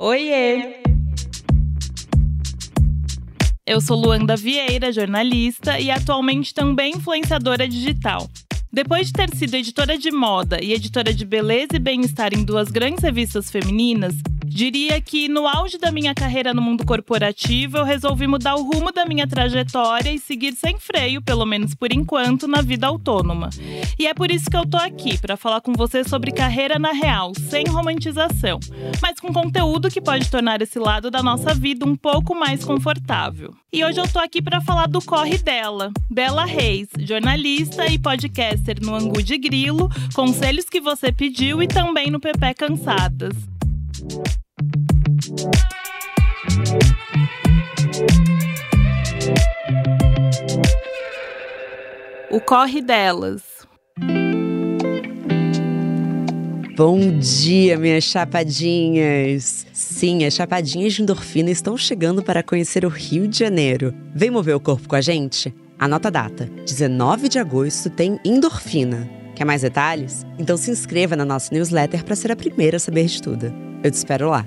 Oiê! Eu sou Luanda Vieira, jornalista e atualmente também influenciadora digital. Depois de ter sido editora de moda e editora de beleza e bem-estar em duas grandes revistas femininas, Diria que no auge da minha carreira no mundo corporativo, eu resolvi mudar o rumo da minha trajetória e seguir sem freio, pelo menos por enquanto, na vida autônoma. E é por isso que eu tô aqui, para falar com você sobre carreira na real, sem romantização, mas com conteúdo que pode tornar esse lado da nossa vida um pouco mais confortável. E hoje eu tô aqui para falar do corre dela, Bela Reis, jornalista e podcaster no Angu de Grilo, conselhos que você pediu e também no Pepe Cansadas. O corre delas. Bom dia, minhas chapadinhas! Sim, as chapadinhas de endorfina estão chegando para conhecer o Rio de Janeiro. Vem mover o corpo com a gente? Anota a data: 19 de agosto tem endorfina. Quer mais detalhes? Então se inscreva na nossa newsletter para ser a primeira a saber de tudo. Eu te espero lá.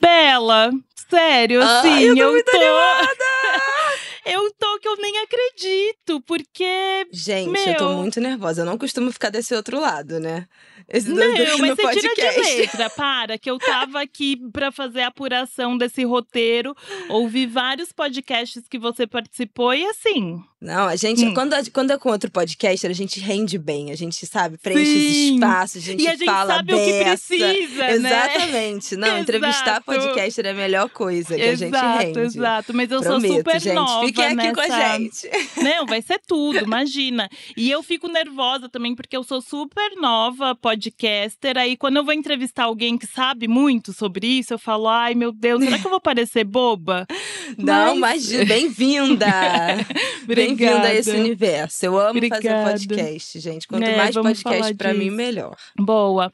Bela, sério, assim, Ai, eu tô, muito tô... eu tô que eu nem acredito, porque. Gente, meu... eu tô muito nervosa. Eu não costumo ficar desse outro lado, né? Esse não, mas você podcast. tira de letra, para, que eu tava aqui para fazer a apuração desse roteiro, ouvi vários podcasts que você participou e assim. Não, a gente, hum. quando, quando é com outro podcaster, a gente rende bem, a gente sabe, preenche Sim. os espaços, a gente, e a gente fala sabe beça. o que precisa, né? Exatamente. Não, exato. entrevistar podcaster é a melhor coisa que exato, a gente rende. Exato, mas eu Prometo, sou super gente. nova Fiquem aqui nessa... com a gente. Não, vai ser tudo, imagina. E eu fico nervosa também, porque eu sou super nova podcaster, aí quando eu vou entrevistar alguém que sabe muito sobre isso, eu falo, ai meu Deus, será que eu vou parecer boba? Não, mas, mas bem-vinda! bem-vinda a esse universo. Eu amo Obrigada. fazer podcast, gente. Quanto é, mais podcast para mim, melhor. Boa.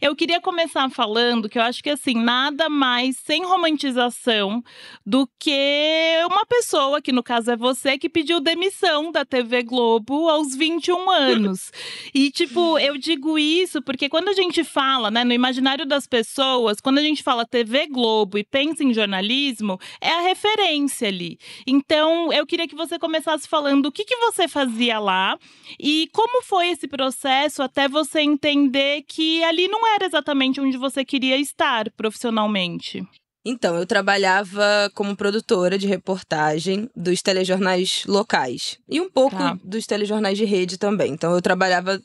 Eu queria começar falando que eu acho que assim, nada mais sem romantização do que uma pessoa, que no caso é você, que pediu demissão da TV Globo aos 21 anos. e, tipo, eu digo isso porque quando a gente fala, né, no imaginário das pessoas, quando a gente fala TV Globo e pensa em jornalismo, é a referência ali. Então, eu queria que você começasse falando o que, que você fazia lá e como foi esse processo até você entender que ali não era exatamente onde você queria estar profissionalmente. Então, eu trabalhava como produtora de reportagem dos telejornais locais e um pouco tá. dos telejornais de rede também. Então, eu trabalhava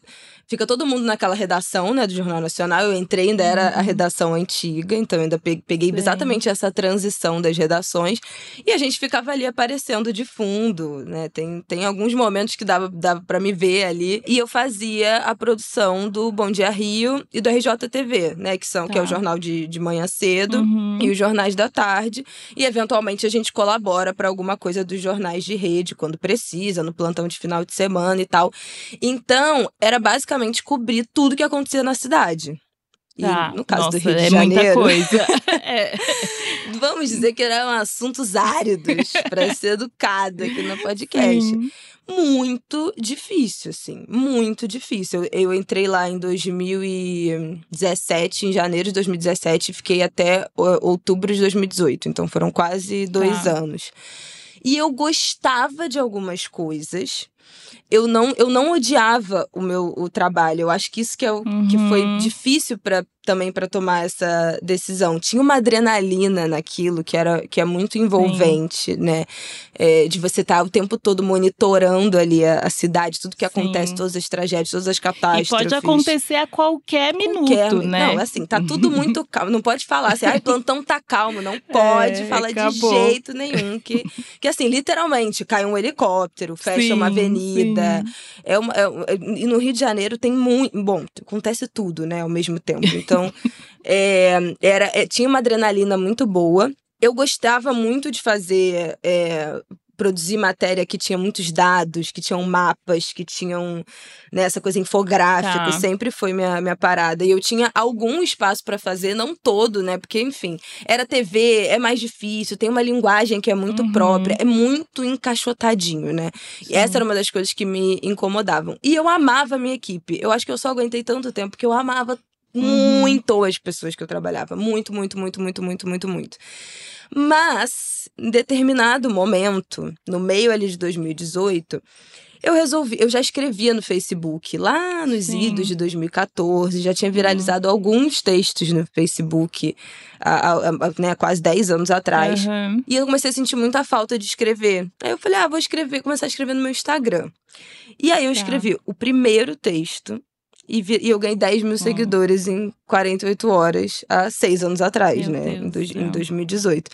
fica todo mundo naquela redação, né, do Jornal Nacional. Eu entrei, ainda era a uhum. redação antiga, então ainda peguei exatamente essa transição das redações. E a gente ficava ali aparecendo de fundo, né? Tem, tem alguns momentos que dava, dava para me ver ali. E eu fazia a produção do Bom Dia Rio e do RJTV, né? Que, são, tá. que é o tá. jornal de, de manhã cedo uhum. e os jornais da tarde. E eventualmente a gente colabora para alguma coisa dos jornais de rede, quando precisa, no plantão de final de semana e tal. Então, era basicamente basicamente cobrir tudo que acontecia na cidade. E tá. no caso Nossa, do Rio de é Janeiro. Muita coisa. é. Vamos dizer que eram assuntos áridos para ser educada aqui no podcast. Sim. Muito difícil, assim. Muito difícil. Eu, eu, entrei lá em 2017, em janeiro de 2017, e fiquei até outubro de 2018. Então foram quase dois tá. anos. E eu gostava de algumas coisas eu não, eu não odiava o meu o trabalho. Eu acho que isso que, é o, uhum. que foi uhum. difícil para também para tomar essa decisão. Tinha uma adrenalina naquilo que era que é muito envolvente, Sim. né? É, de você estar tá o tempo todo monitorando ali a, a cidade, tudo que Sim. acontece, todas as tragédias, todas as catástrofes. E pode acontecer a qualquer minuto, qualquer, né? Não, assim, tá tudo muito calmo. Não pode falar assim, ai, plantão tá calmo. Não pode é, falar acabou. de jeito nenhum. Que, que assim, literalmente, cai um helicóptero, fecha sim, uma avenida. É uma, é, e no Rio de Janeiro tem muito. Bom, acontece tudo, né, ao mesmo tempo. Então, então, é, era, é, tinha uma adrenalina muito boa. Eu gostava muito de fazer é, produzir matéria que tinha muitos dados, que tinham mapas, que tinham né, essa coisa infográfica, tá. sempre foi minha, minha parada. E eu tinha algum espaço para fazer, não todo, né? Porque, enfim, era TV, é mais difícil, tem uma linguagem que é muito uhum. própria, é muito encaixotadinho, né? Sim. E essa era uma das coisas que me incomodavam. E eu amava a minha equipe. Eu acho que eu só aguentei tanto tempo que eu amava. Muito as pessoas que eu trabalhava. Muito, muito, muito, muito, muito, muito, muito. Mas, em determinado momento, no meio ali de 2018, eu resolvi, eu já escrevia no Facebook, lá nos Sim. idos de 2014, já tinha viralizado uhum. alguns textos no Facebook há, há, há né, quase 10 anos atrás. Uhum. E eu comecei a sentir muita falta de escrever. Aí eu falei, ah, vou escrever, começar a escrever no meu Instagram. E aí eu tá. escrevi o primeiro texto e, vi, e eu ganhei 10 mil hum. seguidores em 48 horas, há seis anos atrás, Meu né? Deus em, em 2018.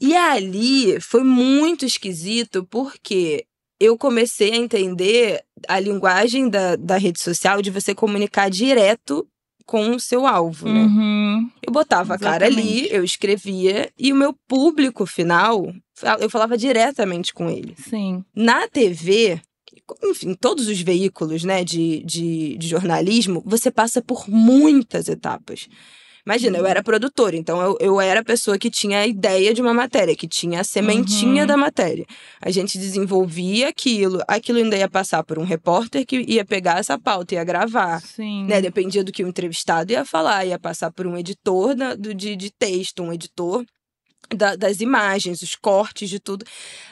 E ali foi muito esquisito, porque eu comecei a entender a linguagem da, da rede social de você comunicar direto com o seu alvo, né? Uhum. Eu botava Exatamente. a cara ali, eu escrevia, e o meu público final, eu falava diretamente com ele. Sim. Na TV, enfim, todos os veículos né, de, de, de jornalismo, você passa por muitas etapas. Imagina, eu uhum. era produtora, então eu, eu era a pessoa que tinha a ideia de uma matéria, que tinha a sementinha uhum. da matéria. A gente desenvolvia aquilo, aquilo ainda ia passar por um repórter que ia pegar essa pauta, ia gravar. Sim. Né? Dependia do que o entrevistado ia falar, ia passar por um editor da, do, de, de texto, um editor da, das imagens, os cortes de tudo.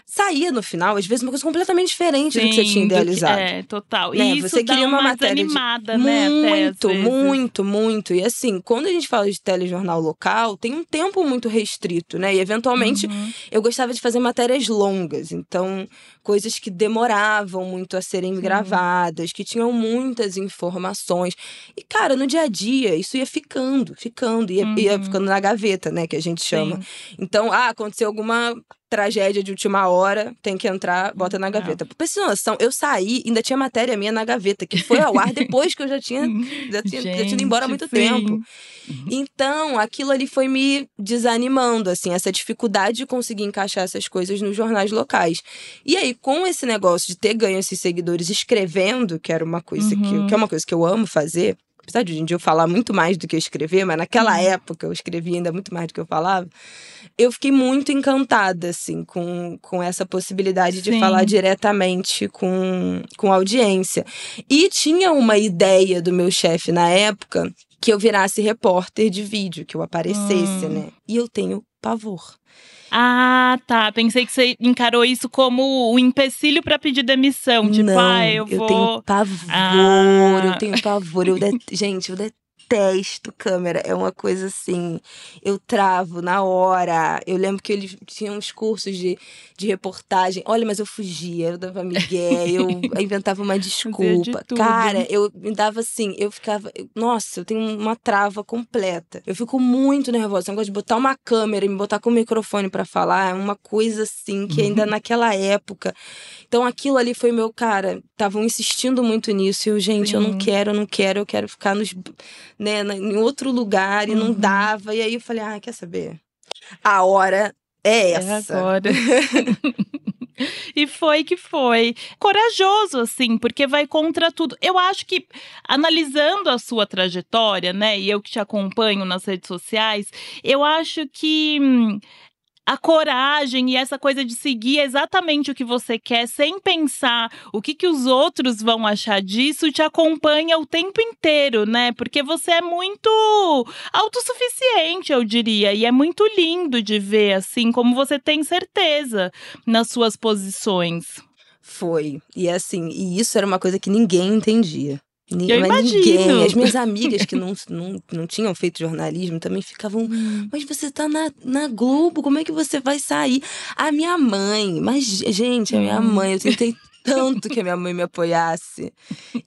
Saía no final, às vezes, uma coisa completamente diferente Sim, do que você tinha idealizado. é, total. Né? E você queria uma, uma matéria animada, de... né? Muito, muito, muito. E assim, quando a gente fala de telejornal local, tem um tempo muito restrito, né? E eventualmente uhum. eu gostava de fazer matérias longas. Então, coisas que demoravam muito a serem Sim. gravadas, que tinham muitas informações. E, cara, no dia a dia, isso ia ficando, ficando, ia, uhum. ia ficando na gaveta, né? Que a gente chama. Sim. Então, ah, aconteceu alguma tragédia de última hora, tem que entrar, bota na gaveta. Não. Pra vocês noção, eu saí, ainda tinha matéria minha na gaveta, que foi ao ar depois que eu já tinha, já tinha, Gente, já tinha ido embora há muito sim. tempo. Uhum. Então, aquilo ali foi me desanimando, assim, essa dificuldade de conseguir encaixar essas coisas nos jornais locais. E aí, com esse negócio de ter ganho esses seguidores escrevendo, que era uma coisa uhum. que, que é uma coisa que eu amo fazer, apesar de hoje em dia eu falar muito mais do que eu escrever, mas naquela uhum. época eu escrevia ainda muito mais do que eu falava, eu fiquei muito encantada, assim, com, com essa possibilidade Sim. de falar diretamente com, com a audiência. E tinha uma ideia do meu chefe na época que eu virasse repórter de vídeo, que eu aparecesse, hum. né? E eu tenho pavor. Ah, tá. Pensei que você encarou isso como o um empecilho para pedir demissão. Tipo, Não, ah, eu vou. Eu tenho pavor, ah. eu tenho pavor. Eu det... Gente, eu detesto detesto câmera. É uma coisa assim. Eu travo na hora. Eu lembro que eles tinham uns cursos de, de reportagem. Olha, mas eu fugia, eu dava migué, eu inventava uma desculpa. De Cara, eu me dava assim, eu ficava. Nossa, eu tenho uma trava completa. Eu fico muito nervosa. Eu gosto de botar uma câmera e me botar com o microfone para falar. É uma coisa assim que ainda uhum. naquela época. Então aquilo ali foi meu, cara, estavam insistindo muito nisso. E eu, gente, Sim. eu não quero, eu não quero, eu quero ficar nos né, em outro lugar e uhum. não dava. E aí eu falei, ah, quer saber? A hora é, é essa. É agora. E foi que foi. Corajoso, assim, porque vai contra tudo. Eu acho que, analisando a sua trajetória, né, e eu que te acompanho nas redes sociais, eu acho que. Hum, a coragem e essa coisa de seguir exatamente o que você quer, sem pensar o que, que os outros vão achar disso, te acompanha o tempo inteiro, né? Porque você é muito autossuficiente, eu diria. E é muito lindo de ver, assim, como você tem certeza nas suas posições. Foi. E assim, e isso era uma coisa que ninguém entendia. Eu mas ninguém. As minhas amigas que não, não, não tinham feito jornalismo também ficavam. Hum. Mas você tá na, na Globo, como é que você vai sair? A minha mãe, mas, gente, a minha hum. mãe, eu tentei tanto que a minha mãe me apoiasse.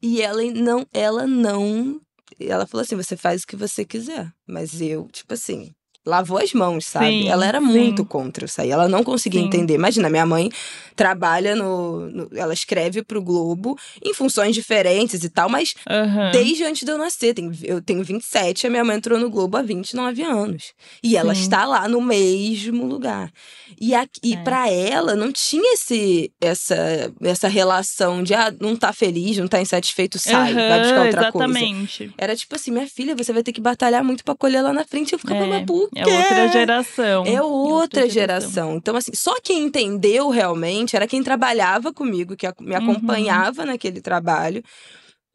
E ela não, ela não. Ela falou assim: você faz o que você quiser. Mas eu, tipo assim, lavou as mãos, sabe? Sim, ela era sim. muito contra isso aí. Ela não conseguia Sim. entender. Imagina, minha mãe trabalha no, no- Ela escreve pro Globo em funções diferentes e tal, mas Aham. desde antes de eu nascer. Tem- eu tenho 27, a minha mãe entrou no Globo há 29 anos. E ela está lá no mesmo lugar. E, aqui, e É. para ela, não tinha esse, essa, essa relação de, ah, não tá feliz, não tá insatisfeito, sai, vai buscar outra coisa. Exatamente. Era tipo assim, minha filha, você vai ter que batalhar muito pra colher lá na frente. Eu ficava, É, quê? É outra geração. É outra geração. Então, assim, só quem entendeu realmente era quem trabalhava comigo, que me Uhum. acompanhava naquele trabalho.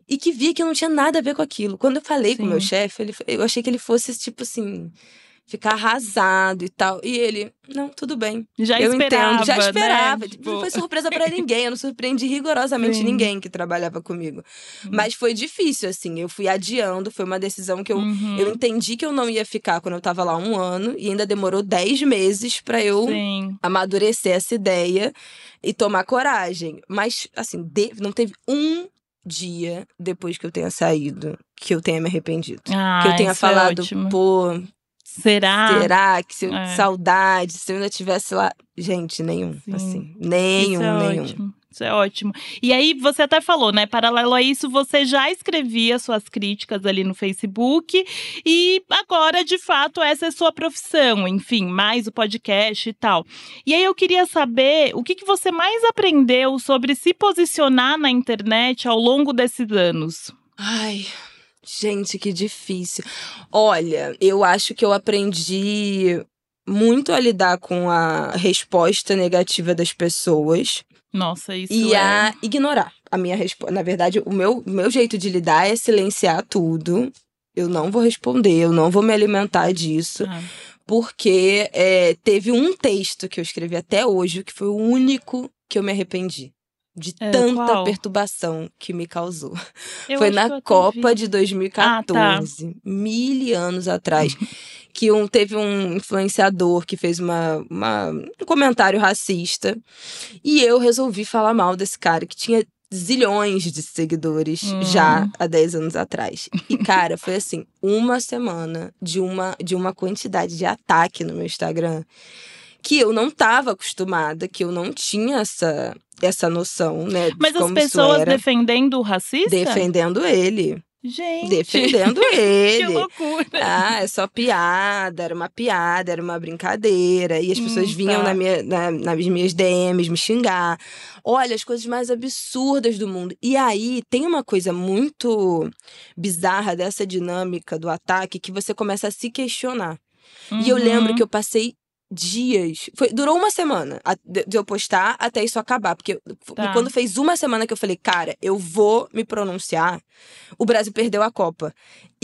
E que via que eu não tinha nada a ver com aquilo. Quando eu falei com o meu Sim. chefe, eu achei que ele fosse, tipo assim, ficar arrasado e tal. E ele, não, tudo bem. Já eu esperava, entendo. Já né? esperava. Tipo, Não foi surpresa pra ninguém. Eu não surpreendi rigorosamente Sim. ninguém que trabalhava comigo. Mas foi difícil, assim. Eu fui adiando. Foi uma decisão que eu uhum, eu entendi que eu não ia ficar quando eu tava lá um ano e ainda demorou 10 meses pra eu Sim. amadurecer essa ideia e tomar coragem. Mas, assim, de- não teve um dia depois que eu tenha saído que eu tenha me arrependido. Ah, que eu tenha isso é falado, ótimo. pô, Será? será que se eu, É. saudade, se eu ainda tivesse lá. Gente, nenhum, Sim. assim. Nenhum, isso é nenhum. ótimo. Isso é ótimo. E aí, você até falou, né? Paralelo a isso, você já escrevia suas críticas ali no Facebook. E agora, de fato, essa é sua profissão. Enfim, mais o podcast e tal. E aí, eu queria saber o que, que você mais aprendeu sobre se posicionar na internet ao longo desses anos. Ai, gente, que difícil. Olha, eu acho que eu aprendi muito a lidar com a resposta negativa das pessoas Nossa, isso e é... a ignorar a minha resposta. Na verdade, o meu, meu jeito de lidar é silenciar tudo. Eu não vou responder, eu não vou me alimentar disso, Ah, porque é, teve um texto que eu escrevi até hoje que foi o único que eu me arrependi. De É, tanta qual? perturbação que me causou. eu Foi na Copa vi. de 2014, mil anos atrás, que um, teve um influenciador que fez uma, uma- um comentário racista e eu resolvi falar mal desse cara que tinha zilhões de seguidores Hum. já há 10 anos atrás. E, cara, foi assim, uma semana de uma, de uma quantidade de ataque no meu Instagram que eu não estava acostumada, que eu não tinha essa, essa noção, né? Mas as pessoas defendendo o racista? Defendendo ele. Gente, Defendendo que ele. loucura. Ah, é só piada, era uma piada, era uma brincadeira. E as pessoas Hum, vinham tá. na minha, na- nas minhas DMs me xingar. Olha, as coisas mais absurdas do mundo. E aí tem uma coisa muito bizarra dessa dinâmica do ataque que você começa a se questionar. E eu lembro Uhum. que eu passei dias. Foi, durou uma semana de, eu postar até isso acabar. Porque Tá. quando fez uma semana que eu falei, cara, eu vou me pronunciar, o Brasil perdeu a Copa.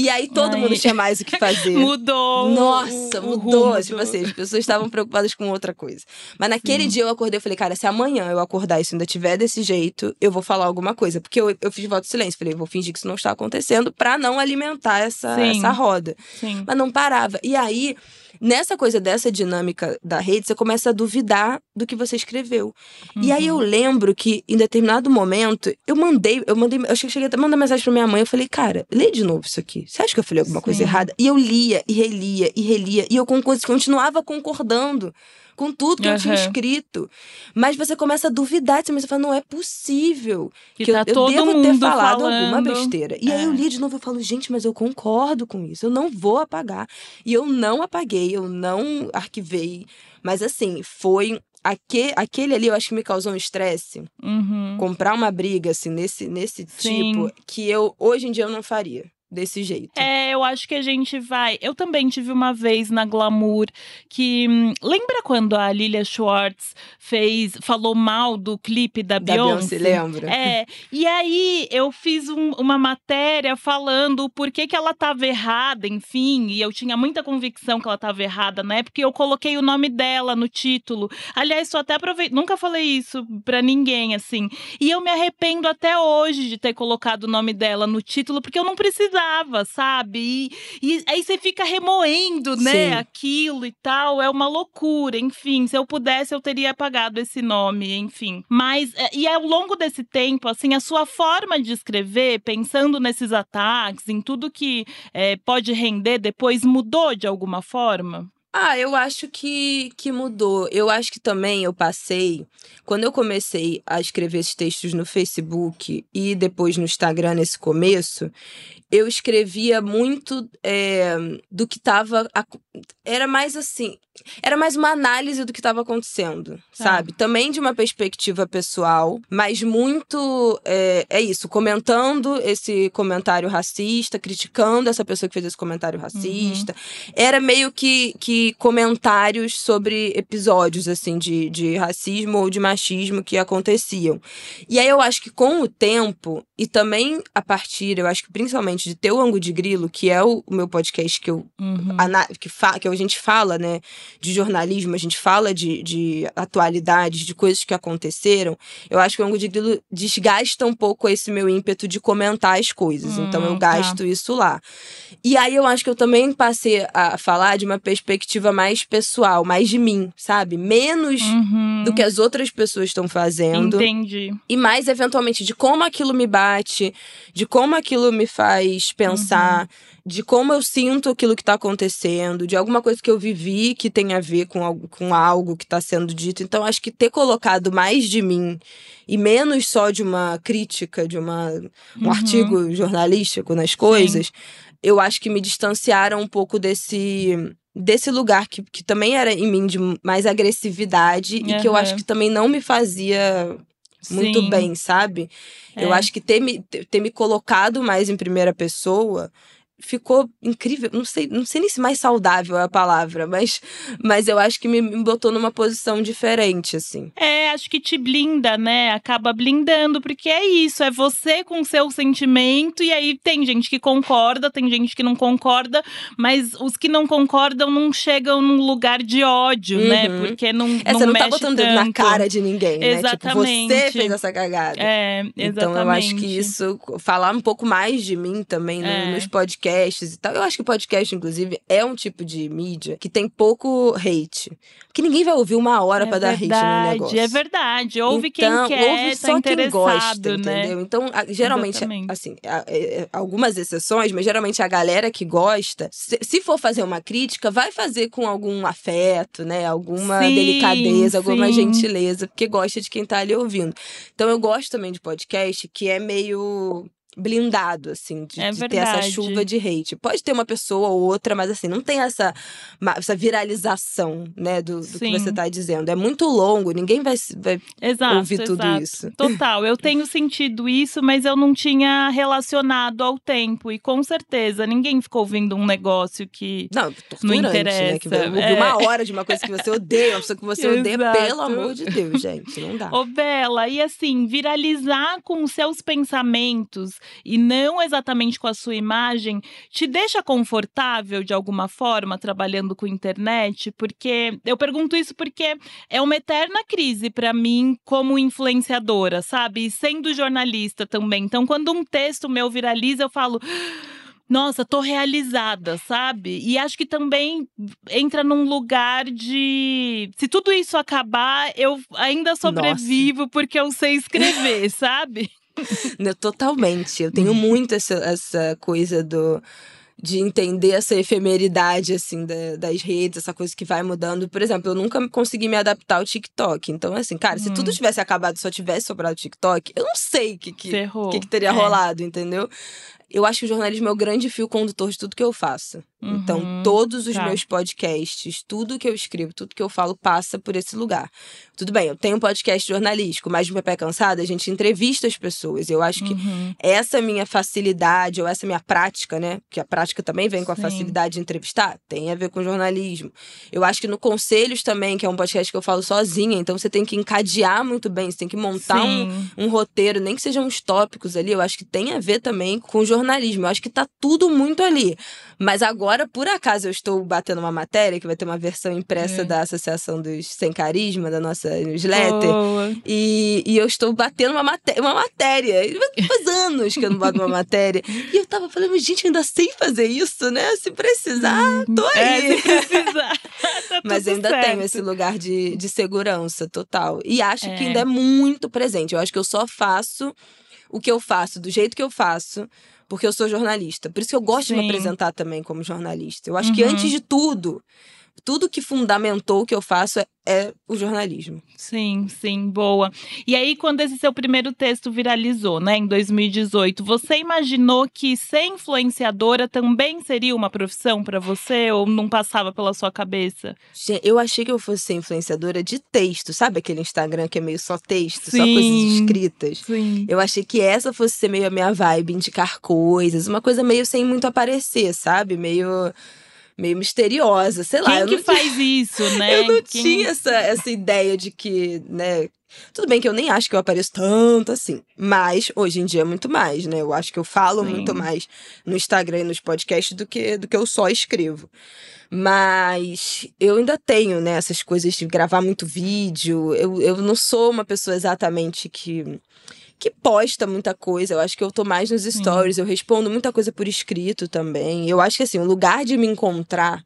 E aí todo Ai. mundo tinha mais o que fazer. Mudou. Nossa, mudou. rumo Tipo assim, as pessoas estavam preocupadas com outra coisa. Mas naquele Sim. dia eu acordei e falei, cara, se amanhã eu acordar e isso ainda tiver desse jeito, eu vou falar alguma coisa. Porque eu, eu fiz voto de silêncio. Falei, vou fingir que isso não está acontecendo pra não alimentar essa, Sim. essa roda. Sim. Mas não parava. E aí, nessa coisa dessa dinâmica da rede, você começa a duvidar do que você escreveu. E aí eu Uhum. lembro que, em determinado momento, eu mandei, eu mandei, eu cheguei a mandar mensagem pra minha mãe, eu falei, cara, lê de novo isso aqui. Você acha que eu falei alguma coisa Sim. errada? E eu lia, e relia, e relia, e eu con- continuava concordando com tudo que eu tinha escrito. Mas você começa a duvidar, você fala, não é possível Que que eu, tá eu todo devo ter falado alguma falando. besteira. E aí eu É. li de novo e falo, gente, mas eu concordo com isso, eu não vou apagar. E eu não apaguei, eu não arquivei. Mas assim, foi. aque- aquele ali eu acho que me causou um estresse. Uhum. Comprar uma briga, assim, nesse, nesse Sim. tipo, que eu hoje em dia eu não faria desse jeito. É, eu acho que a gente vai. Eu também tive uma vez na Glamour que. hum, Lembra quando a Lilia Schwartz fez, falou mal do clipe da, Da Beyoncé? Beyoncé, lembra? É, e aí eu fiz um- uma matéria falando por que, que ela estava errada, enfim, e eu tinha muita convicção que ela estava errada na época, e eu coloquei o nome dela no título. Aliás, só até aproveitei, nunca falei isso pra ninguém, assim. E eu me arrependo até hoje de ter colocado o nome dela no título, porque eu não precisava, sabe? E, e aí você fica remoendo, né, Sim. aquilo e tal, é uma loucura, enfim. Se eu pudesse, eu teria apagado esse nome, enfim. Mas, é, e ao longo desse tempo, assim, a sua forma de escrever, pensando nesses ataques, em tudo que é, pode render depois, mudou de alguma forma? Ah, eu acho que, que mudou. Eu acho que também eu passei. Quando eu comecei a escrever esses textos no Facebook e depois no Instagram nesse começo, eu escrevia muito é, do que estava. Era mais assim. Era mais uma análise do que estava acontecendo, tá. sabe? Também de uma perspectiva pessoal, mas muito. É, é, isso, comentando esse comentário racista, criticando essa pessoa que fez esse comentário uhum. racista. Uhum. Era meio que, que comentários sobre episódios, assim, de, de racismo ou de machismo que aconteciam. E aí eu acho que com o tempo, e também a partir, eu acho que principalmente de ter o Ango de Grilo, que é o, meu podcast que eu uhum. que, fa, que a gente fala, né, de jornalismo, a gente fala de, de atualidades, de coisas que aconteceram, eu acho que o Ango de Grilo desgasta um pouco esse meu ímpeto de comentar as coisas. Então eu hum, tá. gasto tá. isso lá. E aí eu acho que eu também passei a falar de uma perspectiva mais pessoal, mais de mim, sabe? Menos uhum. do que as outras pessoas estão fazendo. Entendi. E mais, eventualmente, de como aquilo me bate, de como aquilo me faz faz pensar uhum. de como eu sinto aquilo que está acontecendo, de alguma coisa que eu vivi que tem a ver com algo, com algo que está sendo dito. Então, acho que ter colocado mais de mim e menos só de uma crítica, de uma, um uhum. artigo jornalístico nas coisas, Sim. eu acho que me distanciaram um pouco desse desse lugar que, que também era em mim de mais agressividade uhum. e que eu acho que também não me fazia muito Sim. bem, sabe? É. Eu acho que ter me, ter me colocado mais em primeira pessoa ficou incrível. Não sei, não sei nem se mais saudável é a palavra, mas, mas eu acho que me, me, botou numa posição diferente, assim. É, acho que te blinda, né? Acaba blindando, porque é isso, é você com o seu sentimento, e aí tem gente que concorda, tem gente que não concorda, mas os que não concordam não chegam num lugar de ódio, né? uhum. né? Porque não. É, não você não tá botando tanto. na cara de ninguém, exatamente. né? Tipo, você fez essa cagada. É, exatamente. Então eu acho que isso, falar um pouco mais de mim também é. nos podcasts podcasts e tal. Eu acho que o podcast, inclusive, é um tipo de mídia que tem pouco hate. Porque ninguém vai ouvir uma hora é para dar hate no negócio. É verdade, ouve então, quem quer, ouve tá só tá quem gosta, né? entendeu? Então, geralmente, Exatamente. assim, é, algumas exceções, mas geralmente a galera que gosta, se for fazer uma crítica, vai fazer com algum afeto, né? Alguma sim, delicadeza, alguma sim. gentileza, porque gosta de quem tá ali ouvindo. Então, eu gosto também de podcast que é meio blindado, assim, de, é de, ter essa chuva de hate. Pode ter uma pessoa ou outra, mas assim, não tem essa, essa viralização, né, do, do que você tá dizendo. É muito longo, ninguém vai, vai exato, ouvir tudo exato. isso. Total, eu tenho sentido isso, mas eu não tinha relacionado ao tempo. E com certeza, ninguém ficou ouvindo um negócio que não, não interessa. Né? Que ouvir é. uma hora de uma coisa que você odeia, uma pessoa que você odeia, pelo amor de Deus, gente, não dá. Ô, Bela, e assim, viralizar com seus pensamentos e não exatamente com a sua imagem, te deixa confortável de alguma forma trabalhando com internet? Porque eu pergunto isso porque é uma eterna crise para mim como influenciadora, sabe? E sendo jornalista também. Então, quando um texto meu viraliza, eu falo nossa, tô realizada, sabe? E acho que também entra num lugar de. Se tudo isso acabar, eu ainda sobrevivo nossa. porque eu sei escrever, sabe? Totalmente. Eu tenho muito essa, essa coisa do de entender essa efemeridade, assim, da, das redes, essa coisa que vai mudando. Por exemplo, eu nunca consegui me adaptar ao TikTok. Então, assim, cara, hum. se tudo hum. tivesse acabado só tivesse sobrado o TikTok, eu não sei o que, que, que, que, teria é. rolado, entendeu? Eu acho que o jornalismo é o grande fio condutor de tudo que eu faço. Então, uhum, então, todos os tá. meus podcasts, tudo que eu escrevo, tudo que eu falo passa por esse lugar. Tudo bem, eu tenho um podcast jornalístico, mas no Pepe Cansada a gente entrevista as pessoas. Eu acho que uhum. essa minha facilidade, ou essa minha prática, né? Que a prática também vem com a Sim. facilidade de entrevistar, tem a ver com jornalismo. Eu acho que no Conselhos também, que é um podcast que eu falo sozinha, então você tem que encadear muito bem, você tem que montar um, um, roteiro, nem que sejam uns tópicos ali. Eu acho que tem a ver também com jornalismo. Eu acho que tá tudo muito ali. Mas agora, por acaso, eu estou batendo uma matéria, que vai ter uma versão impressa é. da Associação dos Sem Carisma, da nossa newsletter. E, e eu estou batendo uma, maté uma matéria. Faz anos que eu não bato uma matéria. E eu tava falando, gente, ainda sei fazer isso, né? Se precisar, tô é, aí. É, se precisar. tá Mas ainda certo. tenho esse lugar de, de segurança total. E acho é. que ainda é muito presente. Eu acho que eu só faço o que eu faço do jeito que eu faço porque eu sou jornalista. Por isso que eu gosto Sim. de me apresentar também como jornalista. Eu acho uhum. que antes de tudo, tudo que fundamentou o que eu faço é, é, o jornalismo. Sim, sim, boa. E aí, quando esse seu primeiro texto viralizou, né, em 2018, você imaginou que ser influenciadora também seria uma profissão para você ou não passava pela sua cabeça? Eu achei que eu fosse ser influenciadora de texto, sabe aquele Instagram que é meio só texto, sim, só coisas escritas? Sim. Eu achei que essa fosse ser meio a minha vibe, indicar coisas, uma coisa meio sem muito aparecer, sabe? Meio meio misteriosa, sei lá. Quem que faz isso, né? eu não Quem... tinha essa, essa ideia de que, né? Tudo bem que eu nem acho que eu apareço tanto assim, mas hoje em dia é muito mais, né? Eu acho que eu falo Sim. muito mais no Instagram e nos podcasts do que, do que eu só escrevo. Mas eu ainda tenho, né, essas coisas de gravar muito vídeo. Eu, eu não sou uma pessoa exatamente que que posta muita coisa. Eu acho que eu tô mais nos stories, eu respondo muita coisa por escrito também. Eu acho que assim, o lugar de me encontrar,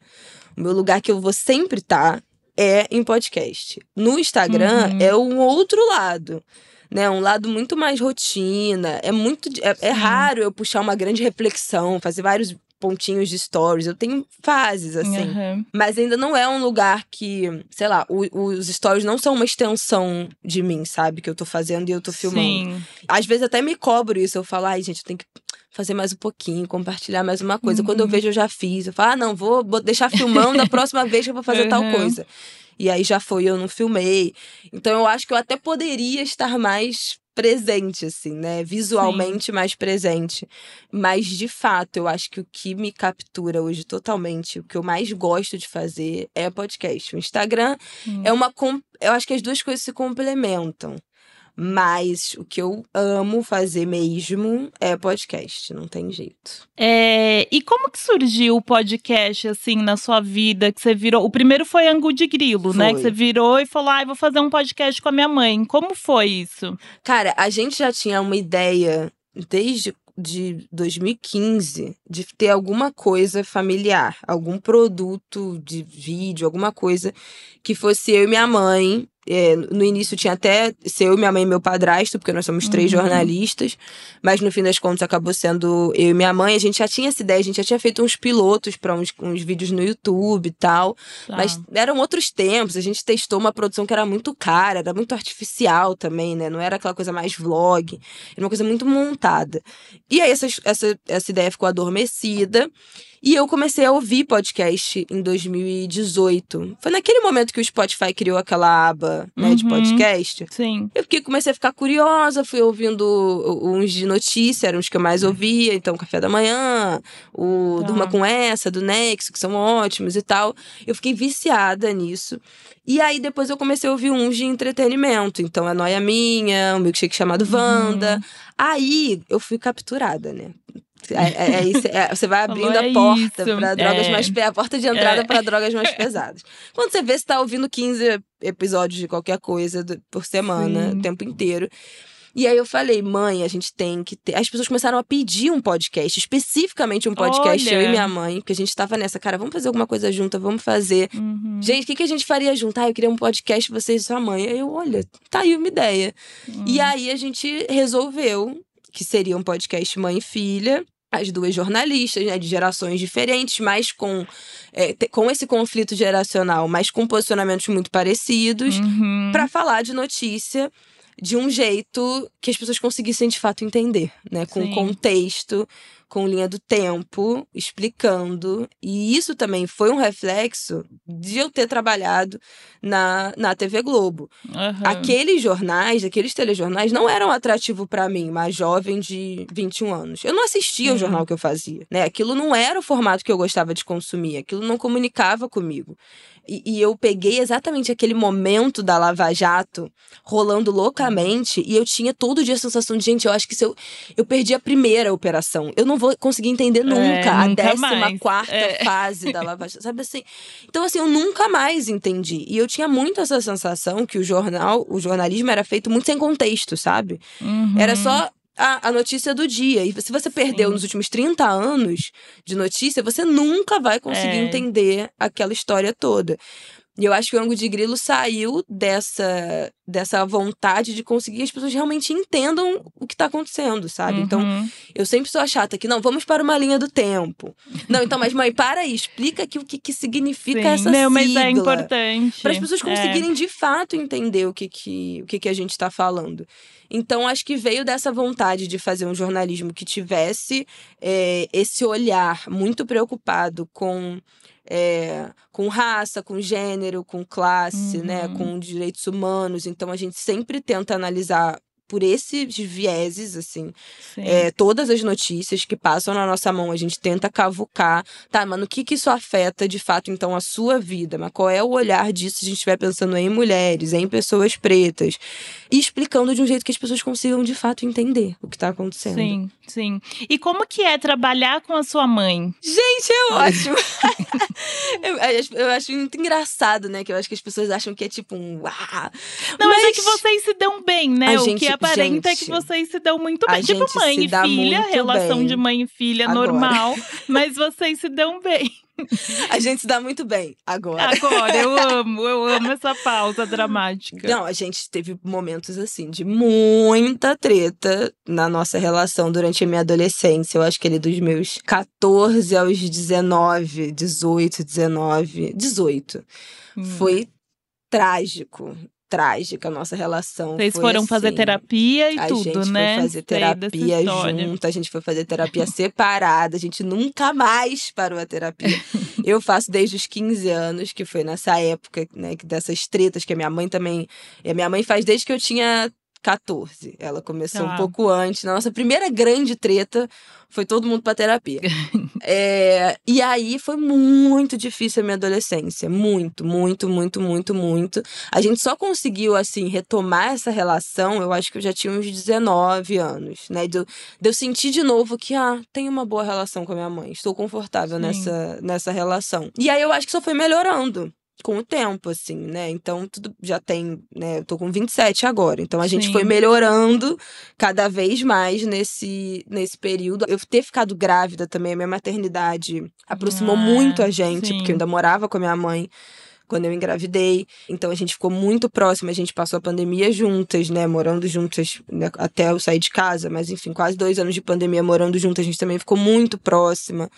o meu lugar que eu vou sempre estar tá, é em podcast. No Instagram uhum. é um outro lado. Né, um lado muito mais rotina. É muito. É, é raro eu puxar uma grande reflexão, fazer vários pontinhos de stories. Eu tenho fases, assim. Uhum. Mas ainda não é um lugar que, sei lá, o, os stories não são uma extensão de mim, sabe? Que eu tô fazendo e eu tô filmando. Sim. Às vezes até me cobro isso. Eu falo, ai, gente, eu tenho que fazer mais um pouquinho, compartilhar mais uma coisa. Uhum. Quando eu uhum. vejo, eu já fiz. Eu falo, ah, não, vou deixar filmando da próxima vez que eu vou fazer uhum. tal coisa. E aí já foi, eu não filmei. Então eu acho que eu até poderia estar mais presente, assim, né? Visualmente Sim. mais presente. Mas, de fato, eu acho que o que me captura hoje totalmente, o que eu mais gosto de fazer é podcast. O Instagram hum. é uma. Eu acho que as duas coisas se complementam. Mas o que eu amo fazer mesmo é podcast, não tem jeito. É, e como que surgiu o podcast, assim, na sua vida? Que você virou. O primeiro foi Angu de Grilo, foi. né? Que você virou e falou: ah, vou fazer um podcast com a minha mãe. Como foi isso? Cara, a gente já tinha uma ideia desde de 2015 de ter alguma coisa familiar, algum produto de vídeo, alguma coisa que fosse eu e minha mãe é, no início tinha até ser eu, minha mãe e meu padrasto, porque nós somos três uhum. jornalistas, mas no fim das contas acabou sendo eu e minha mãe. A gente já tinha essa ideia, a gente já tinha feito uns pilotos para uns, uns vídeos no YouTube e tal, tá. mas eram outros tempos. A gente testou uma produção que era muito cara, era muito artificial também, né? Não era aquela coisa mais vlog, era uma coisa muito montada. E aí essa, essa, essa ideia ficou adormecida. E eu comecei a ouvir podcast em 2018. Foi naquele momento que o Spotify criou aquela aba né, uhum. de podcast. Sim. Eu fiquei, comecei a ficar curiosa, fui ouvindo uns de notícia, eram os que eu mais ouvia. Então, Café da Manhã, o tá. Durma Com Essa, do Nexo, que são ótimos e tal. Eu fiquei viciada nisso. E aí, depois eu comecei a ouvir uns de entretenimento. Então, a Noia Minha, um milkshake chamado Wanda. Uhum. Aí, eu fui capturada, né? É, é, é, é, você vai abrindo a porta para drogas mais a porta de entrada é. para drogas mais pesadas. Quando você vê, você está ouvindo 15 episódios de qualquer coisa por semana, Sim. o tempo inteiro. E aí eu falei, mãe, a gente tem que ter. As pessoas começaram a pedir um podcast, especificamente um podcast, Olha. eu e minha mãe, porque a gente tava nessa, cara, vamos fazer alguma coisa junto, vamos fazer. Uhum. Gente, o que, que a gente faria junto? Ah, eu queria um podcast vocês e sua mãe. Aí eu, olha, tá aí uma ideia. Uhum. E aí a gente resolveu que seria um podcast mãe e filha as duas jornalistas, né, de gerações diferentes, mas com, é, com esse conflito geracional, mas com posicionamentos muito parecidos, uhum. para falar de notícia de um jeito que as pessoas conseguissem de fato entender, né? Com Sim. contexto, com linha do tempo, explicando. E isso também foi um reflexo de eu ter trabalhado na, na TV Globo. Uhum. Aqueles jornais, aqueles telejornais não eram atrativo para mim, uma jovem de 21 anos. Eu não assistia uhum. ao jornal que eu fazia, né? Aquilo não era o formato que eu gostava de consumir, aquilo não comunicava comigo. E, e, eu peguei exatamente aquele momento da Lava Jato rolando loucamente e eu tinha todo dia a sensação de, gente, eu acho que se eu, eu perdi a primeira operação, eu não vou conseguir entender é, nunca é, a nunca décima mais. quarta é. fase da Lava Jato, sabe assim? Então, assim, eu nunca mais entendi. E eu tinha muito essa sensação que o jornal, o jornalismo era feito muito sem contexto, sabe? Uhum. Era só a, a, notícia do dia. E se você perdeu Sim. nos últimos 30 anos de notícia, você nunca vai conseguir é. entender aquela história toda. E eu acho que o ângulo de grilo saiu dessa, dessa vontade de conseguir que as pessoas realmente entendam o que está acontecendo, sabe? Então, uhum. Então, eu sempre sou a chata que, não, vamos para uma linha do tempo. Não, então, mas mãe, para aí, explica aqui o que, que significa Sim. essa não, sigla. mas é importante. Para as pessoas é. conseguirem é. de fato entender o que, que, o que, que a gente está falando. Então, acho que veio dessa vontade de fazer um jornalismo que tivesse é, esse olhar muito preocupado com é, com raça, com gênero, com classe, né, uhum. né, com direitos humanos. Então a gente sempre tenta analisar por esses vieses, assim. É, todas as notícias que passam na nossa mão, a gente tenta cavucar. Tá, mas no que, que isso afeta de fato, então, a sua vida? Mas qual é o olhar disso se a gente estiver pensando em mulheres, em pessoas pretas? E explicando de um jeito que as pessoas consigam de fato entender o que está acontecendo. Sim, sim. E como que é trabalhar com a sua mãe? Gente, é ótimo! eu, eu, acho muito engraçado, né? Que eu acho que as pessoas acham que é tipo um. Uau! Não, mas, mas é que vocês se dão bem, né? o que aparenta gente, que vocês se dão muito bem. Tipo mãe e filha, relação bem. de mãe e filha agora. normal, mas vocês se dão bem. A gente se dá muito bem agora. Agora, eu amo, eu amo essa pausa dramática. Não, a gente teve momentos assim de muita treta na nossa relação durante a minha adolescência. Eu acho que ele dos meus 14 aos 19, 18, 19, 18. Hum. Foi trágico trágica a nossa relação. Vocês foram assim, fazer terapia e tudo, né? A gente foi fazer terapia junto, a gente foi fazer terapia separada, a gente nunca mais parou a terapia. Eu faço desde os 15 anos, que foi nessa época, né, dessas tretas que a minha mãe também. E a minha mãe faz desde que eu tinha 14. Ela começou um pouco antes. Na nossa primeira grande treta, foi todo mundo pra terapia. é, e aí foi muito difícil a minha adolescência. Muito, muito, muito, muito, muito. A gente só conseguiu, assim, retomar essa relação, eu acho que eu já tinha uns 19 anos, né? De, de eu sentir de novo que, ah, tenho uma boa relação com a minha mãe. Estou confortável nessa, nessa relação. E aí eu acho que só foi melhorando com o tempo, assim, né? Então, tudo já tem, né? Eu tô com 27 agora. Então, a gente Sim. foi melhorando cada vez mais nesse, nesse período. Eu ter ficado grávida também, a minha maternidade aproximou ah, muito a gente, sim. porque eu ainda morava com a minha mãe quando eu engravidei. Então a gente ficou muito próxima, a gente passou a pandemia juntas, né? Morando juntas né? até eu sair de casa, mas enfim, quase dois anos de pandemia morando juntas, a gente também ficou muito próxima.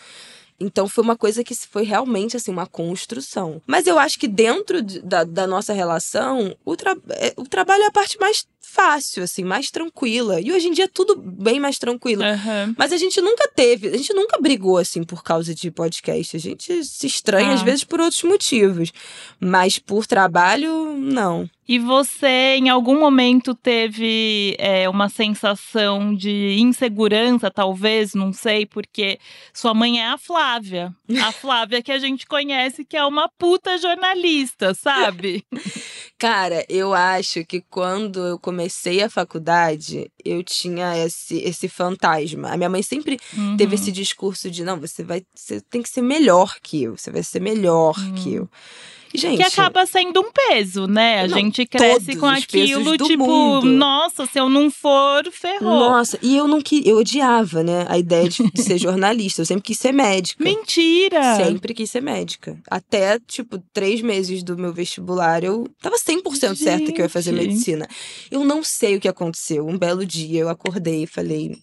Então foi uma coisa que foi realmente assim uma construção. Mas eu acho que dentro de, da, da, nossa relação, o, tra é, o trabalho é a parte mais fácil, assim, mais tranquila. E hoje em dia é tudo bem mais tranquilo. Uhum. Mas a gente nunca teve, a gente nunca brigou assim por causa de podcast. A gente se estranha ah. às vezes por outros motivos. Mas por trabalho, não. E você, em algum momento, teve é, uma sensação de insegurança, talvez, não sei, porque sua mãe é a Flávia. A Flávia que a gente conhece, que é uma puta jornalista, sabe? Cara, eu acho que quando eu comecei a faculdade, eu tinha esse, esse fantasma. A minha mãe sempre uhum. teve esse discurso de: não, você vai. Você tem que ser melhor que eu, você vai ser melhor uhum. que eu. Gente, que acaba sendo um peso, né? A não, gente cresce com aquilo, tipo, mundo. nossa, se eu não for, ferrou. Nossa, e eu não que eu odiava, né, a ideia de, de ser jornalista. Eu sempre quis ser médica. Mentira! Sempre quis ser médica. Até, tipo, três meses do meu vestibular, eu tava 100% certa que eu ia fazer medicina. Eu não sei o que aconteceu. Um belo dia eu acordei e falei,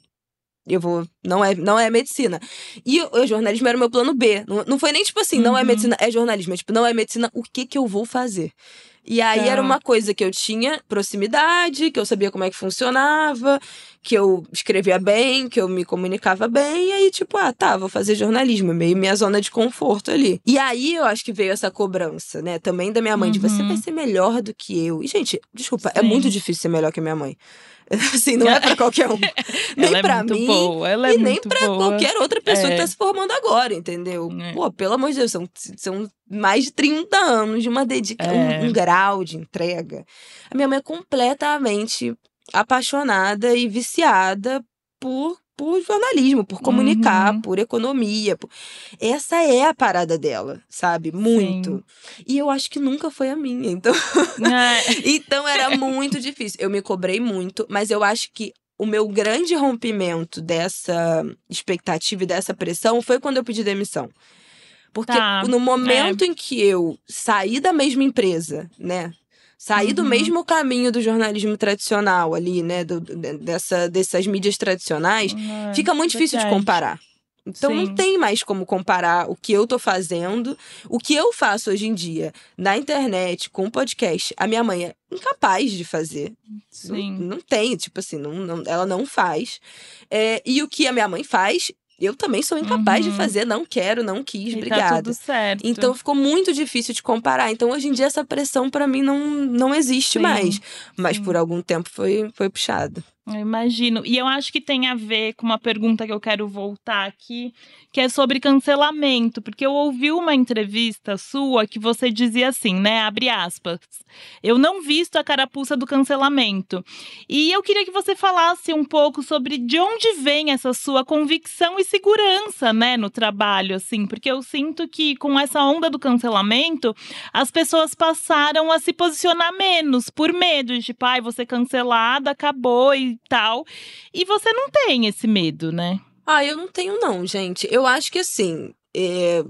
eu vou. Não é, não é medicina. E o, jornalismo era o meu plano B. Não, não foi nem tipo assim, uhum. não é uhum. medicina, é jornalismo. É tipo, não é medicina, o que que eu vou fazer? E aí tá. era uma coisa que eu tinha proximidade, que eu sabia como é que funcionava, que eu escrevia bem, que eu me comunicava bem, e aí, tipo, ah, tá, vou fazer jornalismo, meio minha zona de conforto ali. E aí eu acho que veio essa cobrança, né? Também da minha mãe, uhum. de você vai uhum. ser melhor do que eu. E, gente, desculpa, Sim. é muito difícil ser melhor que a minha mãe. Assim, não é para qualquer um. nem é para mim boa, é e nem para qualquer outra pessoa é. que tá se formando agora, entendeu? É. Pô, pelo amor de Deus, são, são mais de 30 anos de uma dedicação, um, é. um grau de entrega. A minha mãe é completamente apaixonada e viciada por por jornalismo, por comunicar, uhum. por economia. Por... Essa é a parada dela, sabe? Muito. Sim. E eu acho que nunca foi a minha. Então, é. então era muito difícil. Eu me cobrei muito, mas eu acho que o meu grande rompimento dessa expectativa e dessa pressão foi quando eu pedi demissão. Porque tá. no momento é. em que eu saí da mesma empresa, né? Sair uhum. do mesmo caminho do jornalismo tradicional ali, né? Do, dessa, dessas mídias tradicionais, uhum. fica muito difícil de comparar. Então Sim. não tem mais como comparar o que eu tô fazendo, o que eu faço hoje em dia na internet, com podcast. A minha mãe é incapaz de fazer. Sim. Não, não tem, tipo assim, não, não, ela não faz. É, e o que a minha mãe faz, eu também sou incapaz uhum. de fazer, não quero, não quis, e obrigada. Tá tudo certo. Então ficou muito difícil de comparar. Então hoje em dia essa pressão para mim não, não existe Sim. mais. Mas Sim. por algum tempo foi, foi puxado. Eu imagino. E eu acho que tem a ver com uma pergunta que eu quero voltar aqui, que é sobre cancelamento, porque eu ouvi uma entrevista sua que você dizia assim, né? Abre aspas. Eu não visto a carapuça do cancelamento. E eu queria que você falasse um pouco sobre de onde vem essa sua convicção e segurança, né, no trabalho, assim, porque eu sinto que com essa onda do cancelamento, as pessoas passaram a se posicionar menos por medo de, tipo, ai, você cancelada, acabou e tal. E você não tem esse medo, né? Ah, eu não tenho, não, gente. Eu acho que assim. É...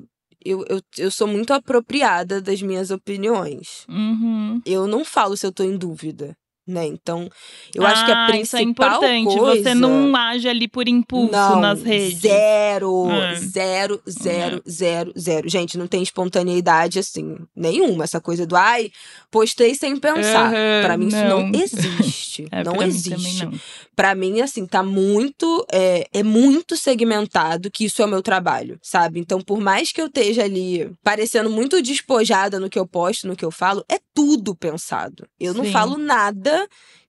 Eu, eu, eu sou muito apropriada das minhas opiniões. Uhum. Eu não falo se eu tô em dúvida né? Então, eu ah, acho que a principal isso é importante. Coisa... Você não age ali por impulso não, nas redes. Zero, é. zero, zero, é. zero, zero. Gente, não tem espontaneidade assim nenhuma. Essa coisa do ai, postei sem pensar. Uhum, para mim isso não existe. é, não existe. Para mim assim tá muito é, é muito segmentado que isso é o meu trabalho, sabe? Então, por mais que eu esteja ali parecendo muito despojada no que eu posto, no que eu falo, é tudo pensado. Eu Sim. não falo nada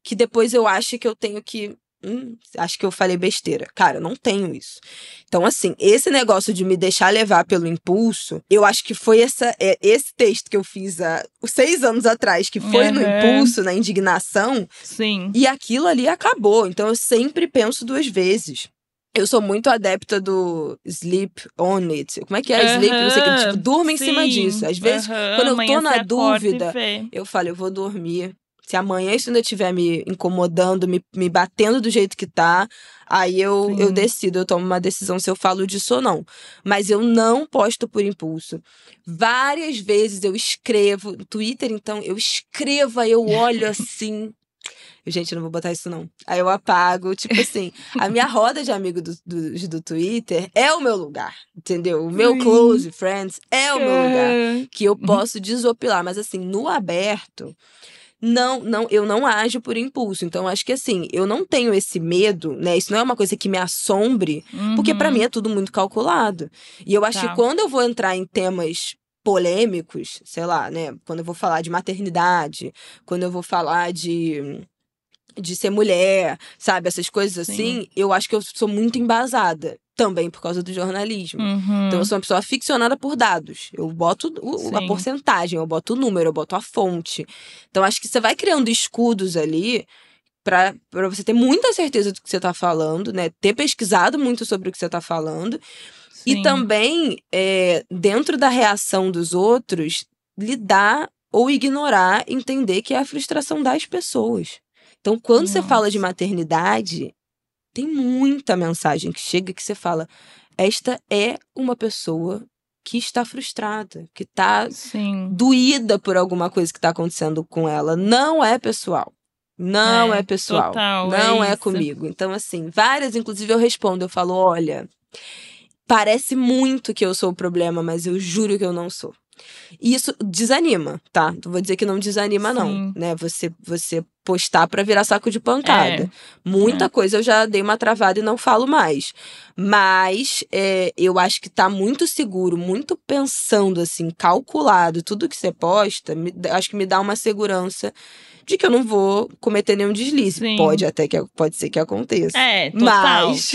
que depois eu acho que eu tenho que. Hum, acho que eu falei besteira. Cara, eu não tenho isso. Então, assim, esse negócio de me deixar levar pelo impulso, eu acho que foi essa, é, esse texto que eu fiz há seis anos atrás, que foi uhum. no impulso, na indignação. Sim. E aquilo ali acabou. Então, eu sempre penso duas vezes. Eu sou muito adepta do sleep on it. Como é que é uhum, sleep? Não sei o que. Tipo, durma em sim, cima disso. Às vezes, uhum, quando eu tô na dúvida, eu falo, eu vou dormir se amanhã isso ainda estiver me incomodando, me, me batendo do jeito que tá, aí eu, eu decido, eu tomo uma decisão se eu falo disso ou não. Mas eu não posto por impulso. Várias vezes eu escrevo, no Twitter, então, eu escrevo, aí eu olho assim. Gente, eu não vou botar isso não. Aí eu apago, tipo assim, a minha roda de amigos do, do, do, Twitter é o meu lugar, entendeu? O meu close friends é o meu lugar. É. Que eu posso desopilar. Mas assim, no aberto, não, não, eu não ajo por impulso. Então, acho que assim, eu não tenho esse medo, né? Isso não é uma coisa que me assombre, uhum. porque para mim é tudo muito calculado. E eu acho tá. que quando eu vou entrar em temas polêmicos, sei lá, né? Quando eu vou falar de maternidade, quando eu vou falar de de ser mulher, sabe? Essas coisas assim, Sim. eu acho que eu sou muito embasada. Também por causa do jornalismo. Uhum. Então, eu sou uma pessoa ficcionada por dados. Eu boto o, a porcentagem, eu boto o número, eu boto a fonte. Então, acho que você vai criando escudos ali para você ter muita certeza do que você está falando, né? Ter pesquisado muito sobre o que você está falando. Sim. E também, é, dentro da reação dos outros, lidar ou ignorar, entender que é a frustração das pessoas. Então, quando Nossa. você fala de maternidade, tem muita mensagem que chega que você fala: esta é uma pessoa que está frustrada, que está doída por alguma coisa que está acontecendo com ela. Não é pessoal. Não é, é pessoal. Total, não é, é comigo. Então, assim, várias, inclusive, eu respondo, eu falo: olha, parece muito que eu sou o problema, mas eu juro que eu não sou. E isso desanima, tá? Não vou dizer que não desanima, Sim. não. Né? Você, você postar para virar saco de pancada. É. Muita é. coisa eu já dei uma travada e não falo mais. Mas é, eu acho que tá muito seguro, muito pensando assim, calculado, tudo que você posta, me, acho que me dá uma segurança de que eu não vou cometer nenhum deslize. Sim. Pode até que pode ser que aconteça. É, total. Mas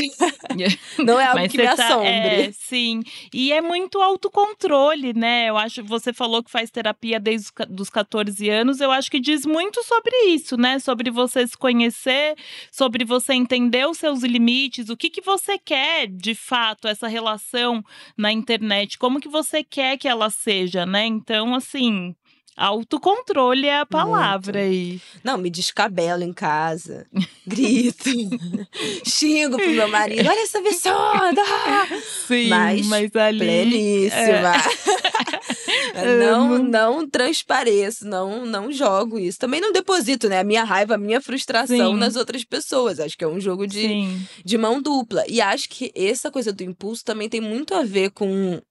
não é algo Mas que me tá, assombre. É, sim. E é muito autocontrole, né? Eu acho você falou que faz terapia desde os 14 anos, eu acho que diz muito sobre isso, né? Sobre você se conhecer, sobre você entender os seus limites, o que que você quer de fato essa relação na internet, como que você quer que ela seja, né? Então, assim, Autocontrole é a palavra Muito. aí. Não, me descabelo em casa, grito, xingo pro meu marido, olha essa absurda! Sim, mas, mas ali. Pleníssima. não, não transpareço, não, não jogo isso. Também não deposito, né? A minha raiva, a minha frustração Sim. nas outras pessoas. Acho que é um jogo de, Sim. de mão dupla. E acho que essa coisa do impulso também tem muito a ver com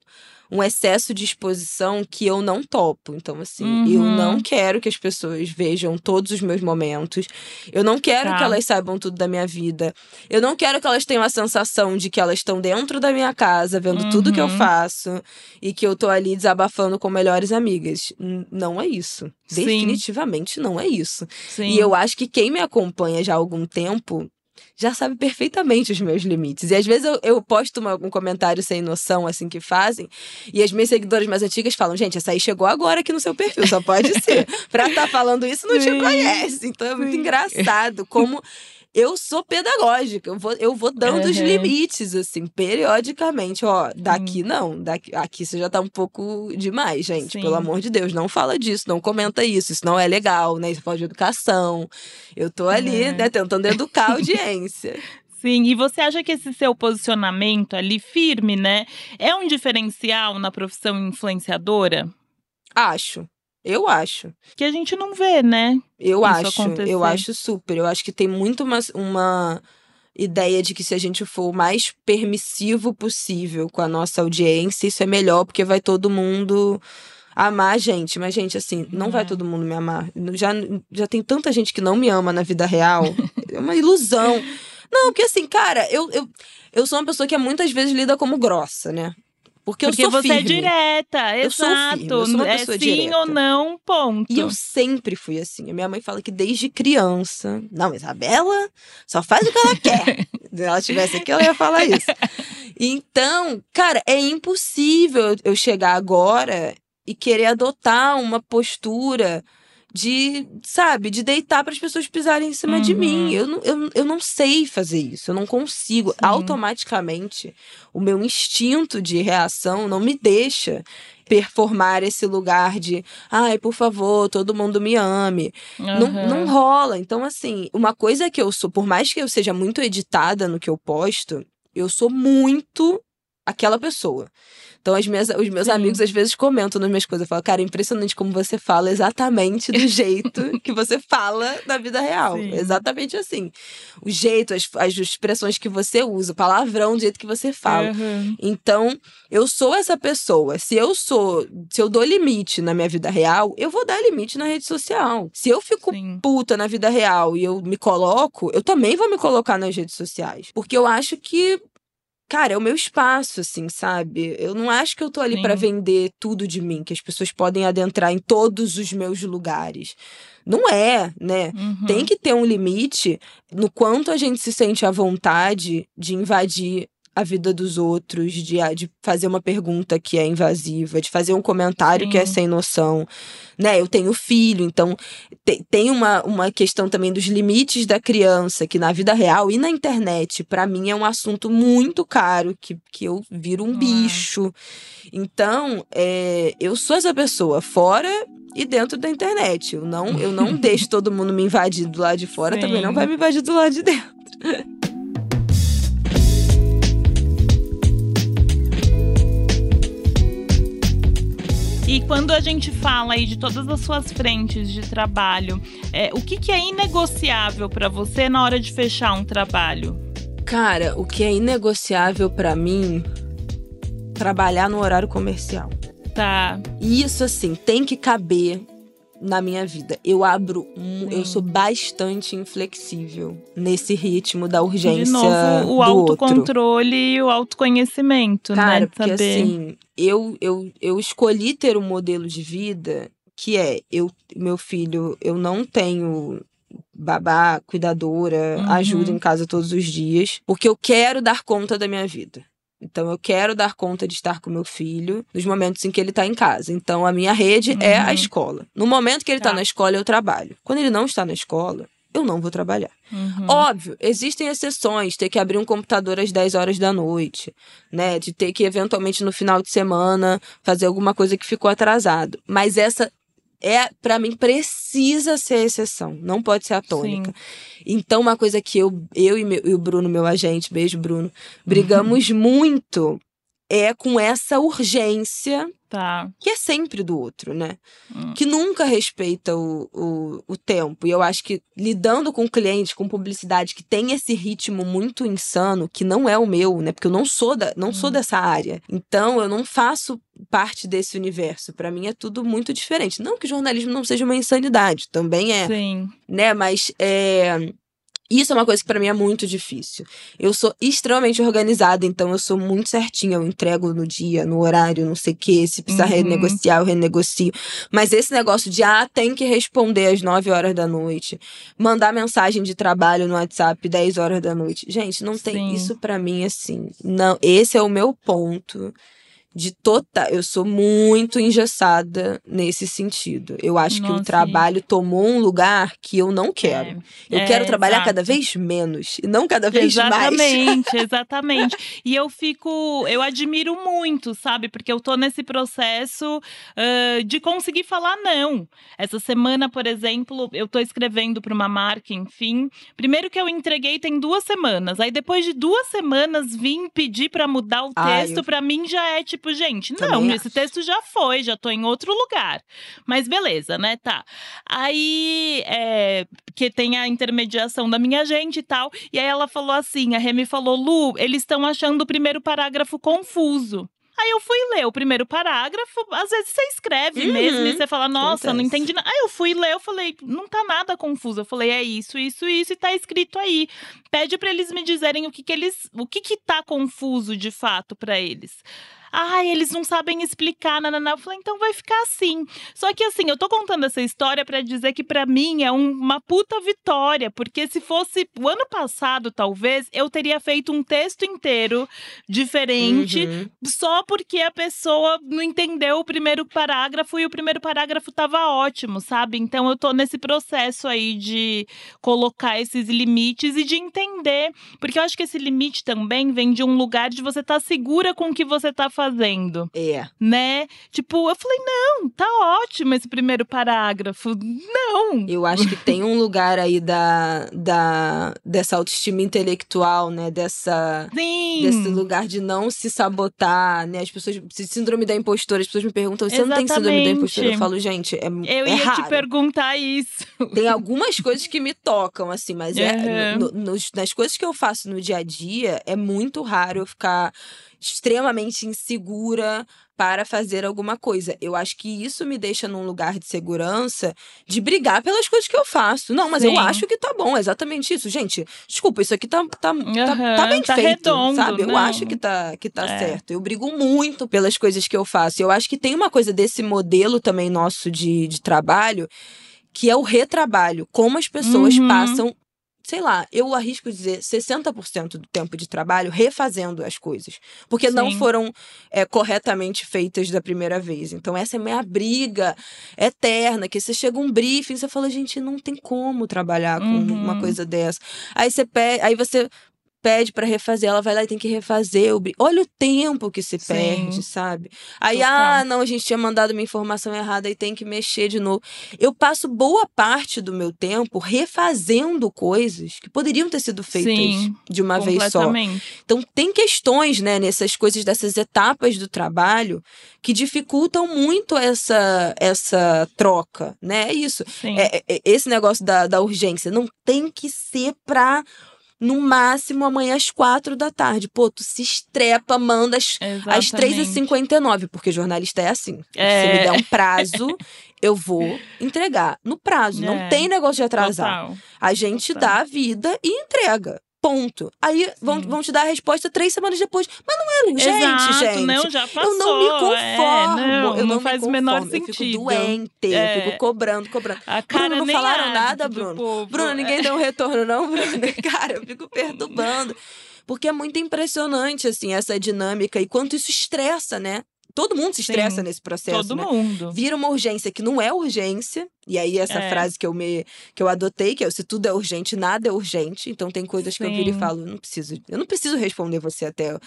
um excesso de exposição que eu não topo. Então, assim, eu Uhum. não quero que as pessoas vejam todos os meus momentos. Eu não quero Tá. que elas saibam tudo da minha vida. Eu não quero que elas tenham a sensação de que elas estão dentro da minha casa, vendo tudo que eu Uhum. faço e que eu tô ali desabafando com melhores amigas. Não é isso. Sim. Definitivamente não é isso. Sim. E eu acho que quem me acompanha já há algum tempo já sabe perfeitamente os meus limites. E às vezes eu, eu posto uma- um comentário sem noção, assim, que fazem, e as minhas seguidoras mais antigas falam: gente, essa aí chegou agora aqui no seu perfil, só pode ser. pra estar falando isso, não te conhece. Então é muito engraçado como. Eu sou pedagógica, eu vou, eu vou dando os Uhum. limites, assim, periodicamente. Ó, daqui não, daqui, aqui você já tá um pouco demais, gente. Sim. Pelo amor de Deus, não fala disso, não comenta isso, isso não é legal, né? Isso pode de educação. Eu tô ali, É. né, tentando educar a audiência. Sim, e você acha que esse seu posicionamento ali firme, né, é um diferencial na profissão influenciadora? Acho. Eu acho. Que a gente não vê, né? Eu acho. acontecer. Eu acho super. Eu acho que tem muito uma, uma ideia de que se a gente for o mais permissivo possível com a nossa audiência, isso é melhor, porque vai todo mundo amar a gente. Mas, gente, assim, não vai É. todo mundo me amar. Já, já tem tanta gente que não me ama na vida real. é uma ilusão. Não, porque assim, cara, eu, eu, eu sou uma pessoa que muitas vezes lida como grossa, né? Porque, Porque eu sou você é firme. direta, Eu exato. firme, sou uma é sim direta. ou não, ponto. E eu sempre fui assim. A minha mãe fala que desde criança. Não, Isabela só faz o que ela quer. Se ela estivesse aqui, ela ia falar isso. Então, cara, é impossível eu chegar agora e querer adotar uma postura de, sabe, de deitar para as pessoas pisarem em cima de Uhum. mim. Eu, não- eu, eu não sei fazer isso, eu não consigo. Sim. Automaticamente, o meu instinto de reação não me deixa performar esse lugar de, ai, por favor, todo mundo me ame. Não, Aham. não rola. Então, assim, uma coisa que eu sou, por mais que eu seja muito editada no que eu posto, eu sou muito aquela pessoa. Então, as minhas, os meus Sim. amigos às vezes comentam nas minhas coisas. Falo, cara, é impressionante como você fala exatamente do jeito que você fala na vida real. Sim. Exatamente assim. O jeito, as, as expressões que você usa, o palavrão, do jeito que você fala. Aham. Então, eu sou essa pessoa. Se eu sou, se eu dou limite na minha vida real, eu vou dar limite na rede social. Se eu fico Sim. puta na vida real e eu me coloco, eu também vou me colocar nas redes sociais. Porque eu acho que Cara, é o meu espaço, assim, sabe? Eu não acho que eu tô ali pra vender tudo de mim, que as pessoas podem adentrar em todos os meus lugares. Não é, né? Uhum. Tem que ter um limite no quanto a gente se sente à vontade de invadir a vida dos outros, de, de fazer uma pergunta que é invasiva, de fazer um comentário que é Sim. sem noção. Né? Eu tenho filho, então te- tem uma, uma questão também dos limites da criança, que na vida real e na internet, pra mim, é um assunto muito caro, que, que eu viro um Ah. bicho. Então, é, eu sou essa pessoa, fora e dentro da internet. Eu não, eu não deixo todo mundo me invadir do lado de fora, também não Sim. vai me invadir do lado de dentro. E quando a gente fala aí de todas as suas frentes de trabalho, é, o que, que é inegociável pra você na hora de fechar um trabalho? Cara, o que é inegociável pra mim, trabalhar no horário comercial. Tá. Isso, assim, tem que caber na minha vida. Eu abro, um, eu Sim. sou bastante inflexível nesse ritmo da urgência De novo, o autocontrole e o autoconhecimento, Cara, né? porque Saber. assim, eu, eu, eu escolhi ter um modelo de vida que é, eu, meu filho, eu não tenho babá, cuidadora, Uhum. ajuda em casa todos os dias, porque eu quero dar conta da minha vida. Então eu quero dar conta de estar com meu filho nos momentos em que ele está em casa. Então a minha rede é a Uhum. escola. No momento que ele está Tá. na escola, eu trabalho. Quando ele não está na escola, eu não vou trabalhar. Uhum. Óbvio, existem exceções, ter que abrir um computador às 10 horas da noite, né? De ter que, eventualmente, no final de semana, fazer alguma coisa que ficou atrasado. Mas essa é para mim precisa ser a exceção, não pode ser a tônica. Sim. Então uma coisa que eu eu e, meu, e, o Bruno, meu agente, beijo Bruno, brigamos uhum. muito é com essa urgência Tá. Que é sempre do outro, né? Hum. Que nunca respeita o, o, o, tempo. E eu acho que lidando com clientes, com publicidade que tem esse ritmo muito insano, que não é o meu, né? Porque eu não sou, da, não hum. sou dessa área. Então eu não faço parte desse universo. Para mim é tudo muito diferente. Não que jornalismo não seja uma insanidade, também é. Sim. Né? Mas é isso é uma coisa que para mim é muito difícil. Eu sou extremamente organizada, então eu sou muito certinha. Eu entrego no dia, no horário, não sei o quê. Se precisar uhum. renegociar, eu renegocio. Mas esse negócio de, ah, tem que responder às 9 horas da noite, mandar mensagem de trabalho no WhatsApp 10 horas da noite. Gente, não tem. Sim. Isso para mim, assim. Não, esse é o meu ponto de total. Eu sou muito engessada nesse sentido. Eu acho Nossa, que o trabalho tomou um lugar que eu não quero. É, eu é, quero trabalhar exato. cada vez menos e não cada vez exatamente, mais. Exatamente, exatamente. e eu fico, eu admiro muito, sabe? Porque eu tô nesse processo uh, de conseguir falar não. Essa semana, por exemplo, eu tô escrevendo para uma marca, enfim. Primeiro que eu entreguei tem duas semanas. Aí depois de duas semanas vim pedir para mudar o texto, para mim já é tipo tipo, gente, não, Também esse acho. texto já foi, já tô em outro lugar. Mas beleza, né? Tá. Aí, é, que tem a intermediação da minha gente e tal. E aí ela falou assim: a Remy falou, Lu, eles estão achando o primeiro parágrafo confuso. Aí eu fui ler o primeiro parágrafo, às vezes você escreve uhum. mesmo e você fala, nossa, não entendi nada. Aí eu fui ler, eu falei, não tá nada confuso. Eu falei, é isso, isso, isso, e tá escrito aí. Pede para eles me dizerem o que que eles, o que que tá confuso de fato para eles. Ai, eles não sabem explicar, nananá. Eu falei, então vai ficar assim. Só que assim, eu tô contando essa história para dizer que para mim é um, uma puta vitória, porque se fosse o ano passado, talvez, eu teria feito um texto inteiro diferente, uhum. só porque a pessoa não entendeu o primeiro parágrafo e o primeiro parágrafo tava ótimo, sabe? Então eu tô nesse processo aí de colocar esses limites e de entender, porque eu acho que esse limite também vem de um lugar de você estar tá segura com o que você tá fazendo. É. Né? Tipo, eu falei, não, tá ótimo esse primeiro parágrafo. Não. Eu acho que tem um lugar aí da, da dessa autoestima intelectual, né? Dessa. Sim. Desse lugar de não se sabotar, né? As pessoas. Síndrome da impostora, as pessoas me perguntam, você Exatamente. não tem síndrome da impostora? Eu falo, gente, é. Eu é ia raro. te perguntar isso. Tem algumas coisas que me tocam, assim, mas uhum. é. No, no, nas coisas que eu faço no dia a dia, é muito raro eu ficar extremamente insegura para fazer alguma coisa. Eu acho que isso me deixa num lugar de segurança de brigar pelas coisas que eu faço. Não, mas Sim. eu acho que tá bom, é exatamente isso. Gente, desculpa, isso aqui tá, tá, uhum, tá, tá, bem tá feito, redondo, sabe? Não. Eu acho que tá, que tá é. certo. Eu brigo muito pelas coisas que eu faço. Eu acho que tem uma coisa desse modelo também nosso de, de trabalho que é o retrabalho. Como as pessoas uhum. passam sei lá, eu arrisco dizer 60% do tempo de trabalho refazendo as coisas. Porque Sim. não foram é, corretamente feitas da primeira vez. Então, essa é minha briga eterna, que você chega um briefing e você fala, gente, não tem como trabalhar com uhum. uma coisa dessa. Aí você pede, aí você pede para refazer, ela vai lá e tem que refazer. O... Olha o tempo que se Sim. perde, sabe? Aí, Total. ah, não, a gente tinha mandado uma informação errada e tem que mexer de novo. Eu passo boa parte do meu tempo refazendo coisas que poderiam ter sido feitas Sim, de uma vez só. Então, tem questões, né, nessas coisas, dessas etapas do trabalho que dificultam muito essa, essa troca, né? É isso. É, é, esse negócio da, da urgência não tem que ser pra no máximo amanhã às quatro da tarde. Pô, tu se estrepa, manda às, às 3h59, porque jornalista é assim. É. Se me der um prazo, eu vou entregar no prazo. É. Não tem negócio de atrasar. Total. A gente Total. dá a vida e entrega. Ponto. Aí vão, vão te dar a resposta três semanas depois. Mas não era urgente, Exato, gente. Não, já passou. Eu não me conformo. É, não, eu não, não faz o menor sentido. Eu fico doente, é. eu fico cobrando, cobrando. A cara Bruno, não falaram nada, Bruno? Povo. Bruno, ninguém é. deu um retorno, não, Bruno? cara, eu fico perturbando. Porque é muito impressionante, assim, essa dinâmica e quanto isso estressa, né? Todo mundo se estressa Sim, nesse processo. Todo né? mundo. Vira uma urgência que não é urgência. E aí, essa é. frase que eu me que eu adotei, que é se tudo é urgente, nada é urgente. Então tem coisas Sim. que eu viro e falo, não preciso, eu não preciso responder você até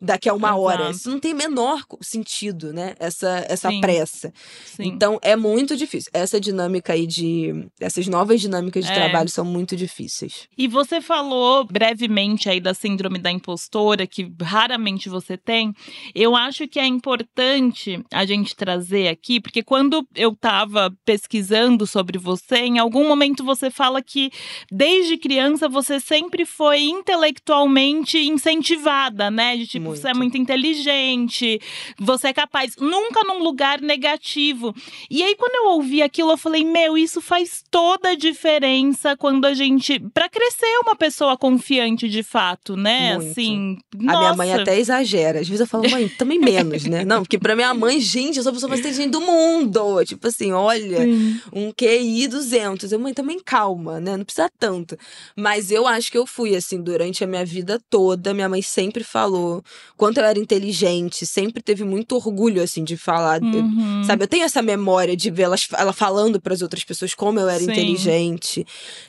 daqui a uma Exato. hora. Isso não tem menor sentido, né? Essa, essa Sim. pressa. Sim. Então é muito difícil. Essa dinâmica aí de. Essas novas dinâmicas de é. trabalho são muito difíceis. E você falou brevemente aí da síndrome da impostora, que raramente você tem. Eu acho que é importante a gente trazer aqui, porque quando eu estava pesquisando sobre você, em algum momento você fala que desde criança você sempre foi intelectualmente incentivada, né? De tipo, muito. você é muito inteligente, você é capaz. Nunca num lugar negativo. E aí, quando eu ouvi aquilo, eu falei: meu, isso faz toda a diferença quando a gente. para crescer uma pessoa confiante de fato, né? Muito. Assim. A nossa. minha mãe até exagera. Às vezes eu falo, mãe, também menos, né? Não, porque pra minha mãe, gente, eu sou a pessoa mais inteligente do mundo. Tipo assim, olha, Sim. um QI 200. Eu, mãe, também calma, né? Não precisa tanto. Mas eu acho que eu fui, assim, durante a minha vida toda. Minha mãe sempre falou quanto eu era inteligente, sempre teve muito orgulho, assim, de falar. Uhum. Sabe, eu tenho essa memória de ver ela, ela falando para as outras pessoas como eu era Sim. inteligente.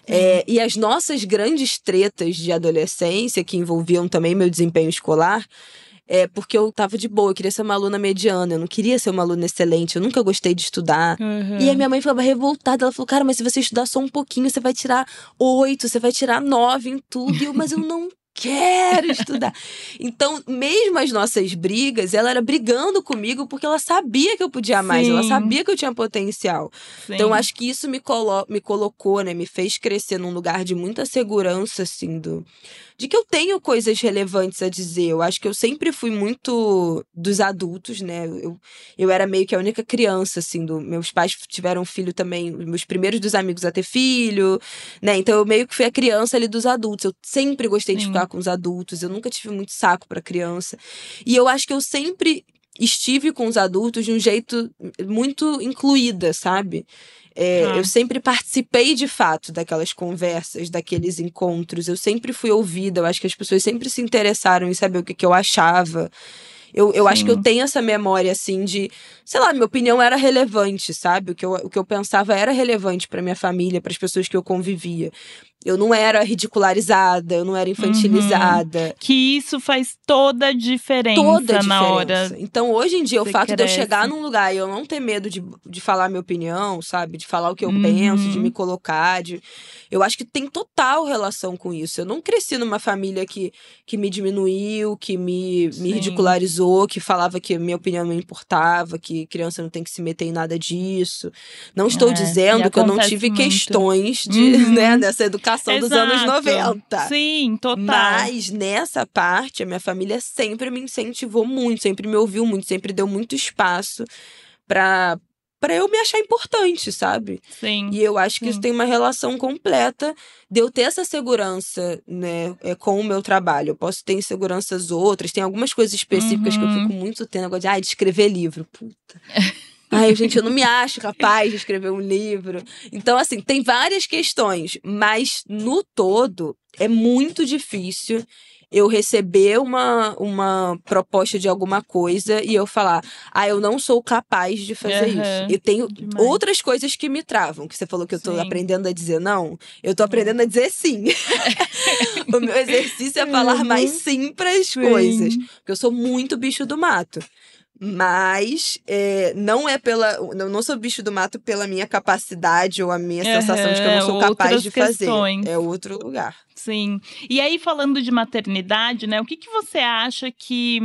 É, e as nossas grandes tretas de adolescência, que envolviam também meu desempenho escolar, é porque eu tava de boa, eu queria ser uma aluna mediana, eu não queria ser uma aluna excelente, eu nunca gostei de estudar. Uhum. E a minha mãe ficava revoltada, ela falou: Cara, mas se você estudar só um pouquinho, você vai tirar oito, você vai tirar nove em tudo. E eu, mas eu não quero estudar. Então, mesmo as nossas brigas, ela era brigando comigo porque ela sabia que eu podia mais, Sim. ela sabia que eu tinha potencial. Sim. Então, acho que isso me, colo me colocou, né, me fez crescer num lugar de muita segurança, assim, do de que eu tenho coisas relevantes a dizer. Eu acho que eu sempre fui muito dos adultos, né? Eu, eu era meio que a única criança, assim, do, meus pais tiveram filho também, meus primeiros dos amigos a ter filho, né? Então eu meio que fui a criança ali dos adultos. Eu sempre gostei Sim. de ficar com os adultos, eu nunca tive muito saco para criança. E eu acho que eu sempre estive com os adultos de um jeito muito incluída, sabe? É, ah. Eu sempre participei de fato daquelas conversas, daqueles encontros. Eu sempre fui ouvida. Eu acho que as pessoas sempre se interessaram em saber o que, que eu achava. Eu, eu acho que eu tenho essa memória, assim, de. Sei lá, minha opinião era relevante, sabe? O que eu, o que eu pensava era relevante para minha família, para as pessoas que eu convivia. Eu não era ridicularizada, eu não era infantilizada. Uhum. Que isso faz toda a diferença toda a na hora. Então, hoje em dia, o fato cresce. de eu chegar num lugar e eu não ter medo de, de falar minha opinião, sabe? De falar o que eu uhum. penso, de me colocar, de... eu acho que tem total relação com isso. Eu não cresci numa família que, que me diminuiu, que me, me ridicularizou, que falava que minha opinião não importava, que criança não tem que se meter em nada disso. Não estou é, dizendo que eu não tive muito. questões de, uhum. né, dessa educação geração Exato. dos anos 90. Sim, total. Mas nessa parte, a minha família sempre me incentivou muito, sempre me ouviu muito, sempre deu muito espaço para para eu me achar importante, sabe? Sim. E eu acho que sim. isso tem uma relação completa de eu ter essa segurança, né, é, com o meu trabalho. Eu posso ter inseguranças outras, tem algumas coisas específicas uhum. que eu fico uhum. muito tendo agora de, ah, de escrever livro. Puta. Ai, gente, eu não me acho capaz de escrever um livro. Então, assim, tem várias questões, mas no todo é muito difícil eu receber uma, uma proposta de alguma coisa e eu falar, ah, eu não sou capaz de fazer uhum, isso. Eu tenho demais. outras coisas que me travam, que você falou que eu tô sim. aprendendo a dizer não. Eu tô aprendendo a dizer sim. o meu exercício é falar uhum. mais sim para as coisas. Porque eu sou muito bicho do mato. Mas é, não é pela. Eu não sou bicho do mato pela minha capacidade ou a minha uhum, sensação de que eu não sou capaz de questões. fazer. É outro lugar. Sim. E aí, falando de maternidade, né? O que, que você acha que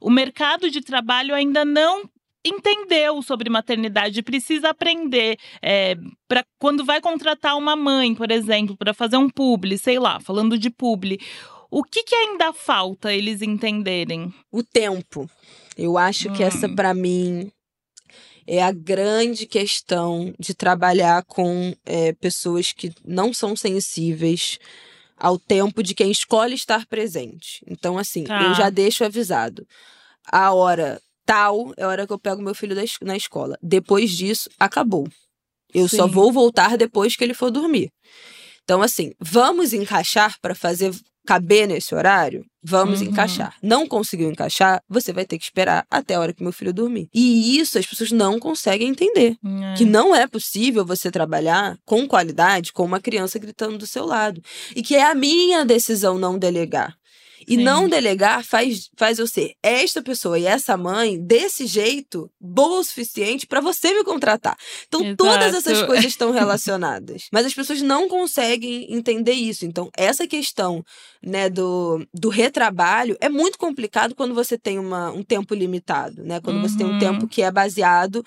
o mercado de trabalho ainda não entendeu sobre maternidade, precisa aprender é, para quando vai contratar uma mãe, por exemplo, para fazer um publi, sei lá, falando de publi. O que, que ainda falta eles entenderem? O tempo. Eu acho hum. que essa, hum. para mim, é a grande questão de trabalhar com é, pessoas que não são sensíveis ao tempo de quem escolhe estar presente. Então, assim, tá. eu já deixo avisado. A hora tal é a hora que eu pego meu filho na escola. Depois disso, acabou. Eu Sim. só vou voltar depois que ele for dormir. Então, assim, vamos encaixar para fazer caber nesse horário? Vamos uhum. encaixar. Não conseguiu encaixar? Você vai ter que esperar até a hora que meu filho dormir. E isso as pessoas não conseguem entender. Uhum. Que não é possível você trabalhar com qualidade com uma criança gritando do seu lado. E que é a minha decisão não delegar. E Sim. não delegar faz, faz eu ser esta pessoa e essa mãe desse jeito boa o suficiente para você me contratar. Então Exato. todas essas coisas estão relacionadas. Mas as pessoas não conseguem entender isso. Então essa questão, né, do, do retrabalho é muito complicado quando você tem uma, um tempo limitado, né? Quando uhum. você tem um tempo uhum. que é baseado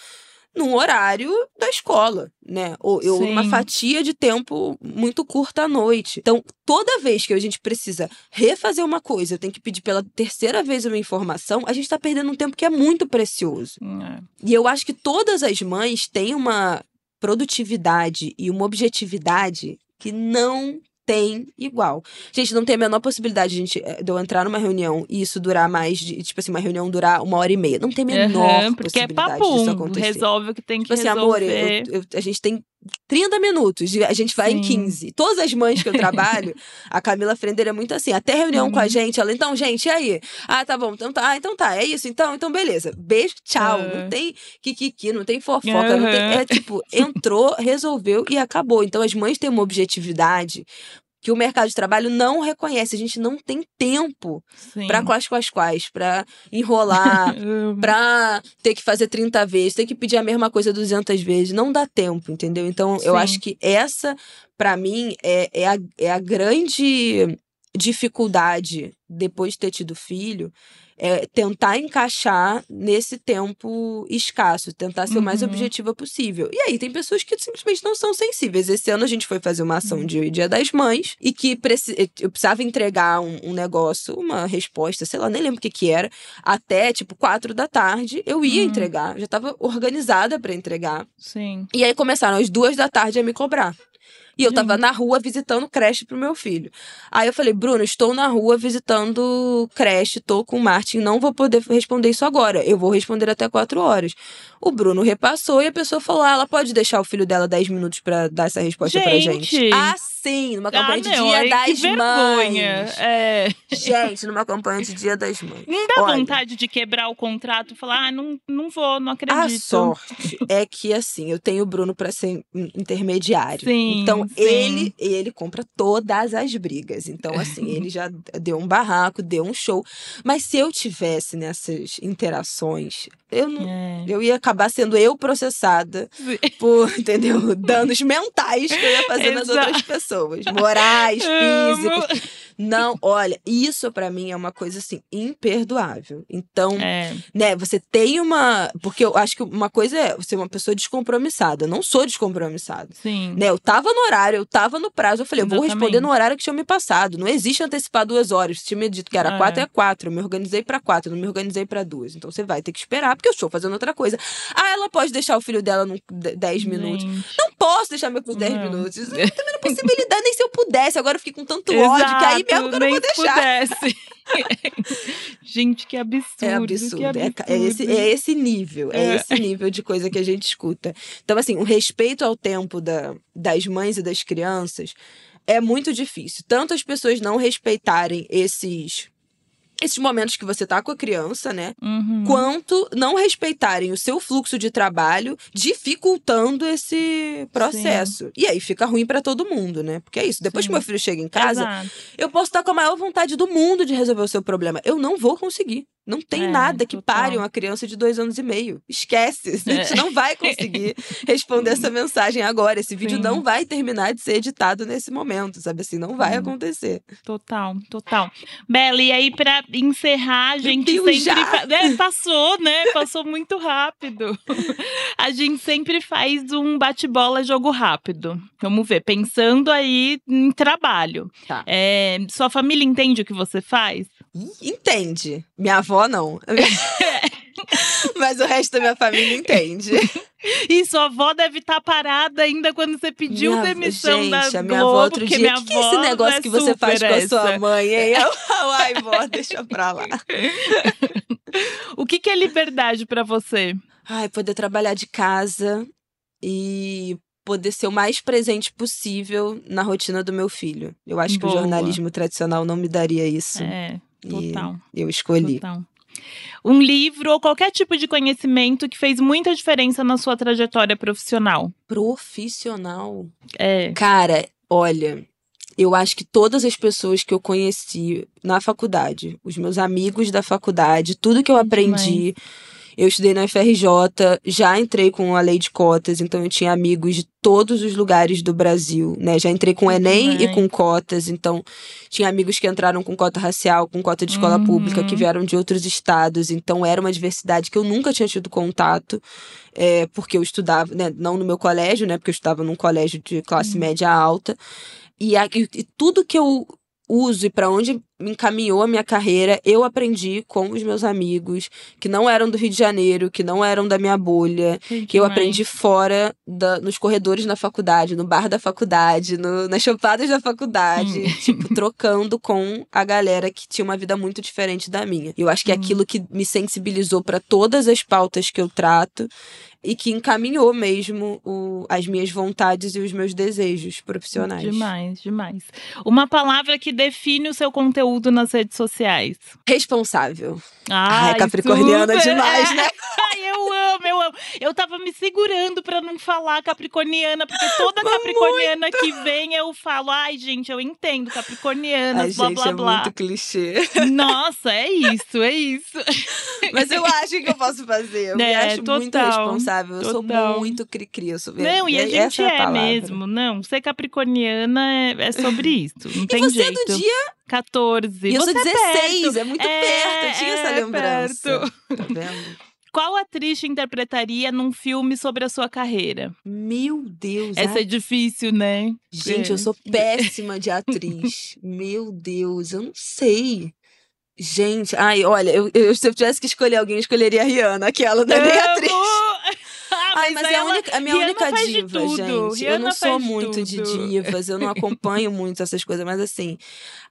num horário da escola, né? Ou, ou uma fatia de tempo muito curta à noite. Então, toda vez que a gente precisa refazer uma coisa, eu tenho que pedir pela terceira vez uma informação, a gente está perdendo um tempo que é muito precioso. É. E eu acho que todas as mães têm uma produtividade e uma objetividade que não tem igual. Gente, não tem a menor possibilidade de, gente, eh, de eu entrar numa reunião e isso durar mais de, tipo assim, uma reunião durar uma hora e meia. Não tem a menor uhum, porque é possibilidade é papum, disso acontecer. resolve o que tem que tipo assim, resolver. amor, eu, eu, a gente tem 30 minutos, a gente vai Sim. em 15. Todas as mães que eu trabalho, a Camila Frender é muito assim, até reunião uhum. com a uhum. gente, ela, então, gente, e aí? Ah, tá bom, então tá, ah, então tá, é isso, então, então beleza. Beijo, tchau. Uhum. Não tem kikiki, não tem fofoca, uhum. não tem, é tipo, entrou, resolveu e acabou. Então as mães têm uma objetividade que o mercado de trabalho não reconhece. A gente não tem tempo para quais, quais, quais, para enrolar, para ter que fazer 30 vezes, ter que pedir a mesma coisa 200 vezes. Não dá tempo, entendeu? Então, Sim. eu acho que essa, para mim, é, é, a, é a grande dificuldade depois de ter tido filho é tentar encaixar nesse tempo escasso, tentar ser uhum. o mais uhum. objetiva possível. E aí tem pessoas que simplesmente não são sensíveis. Esse ano a gente foi fazer uma ação de Dia das Mães e que eu precisava entregar um, um, negócio, uma resposta, sei lá, nem lembro o que que era, até tipo quatro da tarde eu ia uhum. entregar, já estava organizada para entregar. Sim. E aí começaram às duas da tarde a me cobrar. E eu tava na rua visitando creche pro meu filho. Aí eu falei, Bruno, estou na rua visitando creche, tô com o Martin, não vou poder responder isso agora. Eu vou responder até quatro horas. O Bruno repassou e a pessoa falou: ah, ela pode deixar o filho dela 10 minutos para dar essa resposta gente. pra gente. Ah, sim, numa campanha ah, de Dia ai, das que Mães. É. Gente, numa campanha de Dia das Mães. Não dá Olha, vontade de quebrar o contrato e falar: ah, não, não vou, não acredito. A sorte é que, assim, eu tenho o Bruno para ser intermediário. Sim, então, sim. ele ele compra todas as brigas. Então, assim, ele já deu um barraco, deu um show. Mas se eu tivesse nessas interações, eu não, é. eu ia acabar sendo eu processada por, entendeu? Danos mentais que eu ia fazer nas outras pessoas, morais, físicos. Não, olha, isso para mim é uma coisa assim imperdoável. Então, é. né, você tem uma, porque eu acho que uma coisa é ser uma pessoa descompromissada. Eu não sou descompromissada. Sim. Né, eu tava no horário, eu tava no prazo, eu falei, eu vou responder no horário que tinha me passado. Não existe antecipar duas horas. Se tinha me dito que era é. quatro, é quatro. Eu me organizei para quatro, não me organizei para duas. Então você vai ter que esperar, porque eu estou fazendo outra coisa. Ah, ela pode deixar o filho dela em 10 minutos. Não posso deixar meu filho 10 minutos. Não tem a possibilidade, nem se eu pudesse. Agora eu fiquei com tanto Exato, ódio que aí mesmo que eu não vou deixar. Pudesse. gente, que absurdo. É absurdo. absurdo. É, é, esse, é esse nível. É. é. esse nível de coisa que a gente escuta. Então, assim, o respeito ao tempo da, das mães e das crianças é muito difícil. Tanto as pessoas não respeitarem esses esses momentos que você tá com a criança, né? Uhum. Quanto não respeitarem o seu fluxo de trabalho, dificultando esse processo. Sim. E aí fica ruim para todo mundo, né? Porque é isso. Depois Sim. que meu filho chega em casa, Exato. eu posso estar com a maior vontade do mundo de resolver o seu problema. Eu não vou conseguir. Não tem é, nada que total. pare uma criança de dois anos e meio. Esquece. A gente é. não vai conseguir responder essa mensagem agora. Esse vídeo Sim. não vai terminar de ser editado nesse momento, sabe assim? Não vai acontecer. Total, total. Bela, e aí pra encerrar, a gente sempre. Já. É, passou, né? Passou muito rápido. A gente sempre faz um bate-bola jogo rápido. Vamos ver, pensando aí em trabalho. Tá. É, sua família entende o que você faz? Entende. Minha avó não. Mas o resto da minha família entende. E sua avó deve estar tá parada ainda quando você pediu minha, demissão gente, da a minha Globo, avó outro dia, minha que, que é esse negócio é que você faz com a sua mãe, hein? Ai, vó, deixa pra lá. o que, que é liberdade para você? Ai, poder trabalhar de casa e poder ser o mais presente possível na rotina do meu filho. Eu acho Boa. que o jornalismo tradicional não me daria isso. É, total. E eu escolhi. Total. Um livro ou qualquer tipo de conhecimento que fez muita diferença na sua trajetória profissional. Profissional? É. Cara, olha, eu acho que todas as pessoas que eu conheci na faculdade, os meus amigos da faculdade, tudo que eu aprendi. Eu estudei na FRJ, já entrei com a lei de cotas, então eu tinha amigos de todos os lugares do Brasil, né? Já entrei com Enem e com cotas, então tinha amigos que entraram com cota racial, com cota de escola uhum. pública, que vieram de outros estados, então era uma diversidade que eu nunca tinha tido contato, é, porque eu estudava, né? Não no meu colégio, né? Porque eu estudava num colégio de classe uhum. média alta. E, e, e tudo que eu uso e para onde me encaminhou a minha carreira, eu aprendi com os meus amigos que não eram do Rio de Janeiro, que não eram da minha bolha, que, que eu aprendi fora da, nos corredores na faculdade, no bar da faculdade, no, nas chopadas da faculdade, hum. tipo, trocando com a galera que tinha uma vida muito diferente da minha. Eu acho que é hum. aquilo que me sensibilizou para todas as pautas que eu trato e que encaminhou mesmo o, as minhas vontades e os meus desejos profissionais. Demais, demais. Uma palavra que define o seu conteúdo nas redes sociais. Responsável. Ai, Ai capricorniana super. demais, né? Ai, eu amo, eu amo. Eu tava me segurando para não falar capricorniana, porque toda capricorniana muito. que vem eu falo, ai, gente, eu entendo, capricorniana, blá, gente, blá, é blá. muito clichê. Nossa, é isso, é isso. Mas eu acho que eu posso fazer. Eu é, me acho total. muito responsável. Eu Total. sou muito cri-cri. Eu sou... Não, e a gente é, é mesmo. Não, ser capricorniana é, é sobre isso. Não tem e você jeito. do dia 14. E eu você sou 16, é, é muito é, perto. Eu tinha essa é lembrança. Perto. Tá vendo? Qual atriz te interpretaria num filme sobre a sua carreira? Meu Deus. Essa é difícil, né? Gente, eu sou péssima de atriz. Meu Deus, eu não sei. Gente, ai, olha, eu, eu, se eu tivesse que escolher alguém, eu escolheria a Rihanna, aquela da minha atriz. Ai, mas, mas é a, única, a minha Rihanna única diva, gente. Rihanna eu não sou muito de divas, eu não acompanho muito essas coisas, mas assim,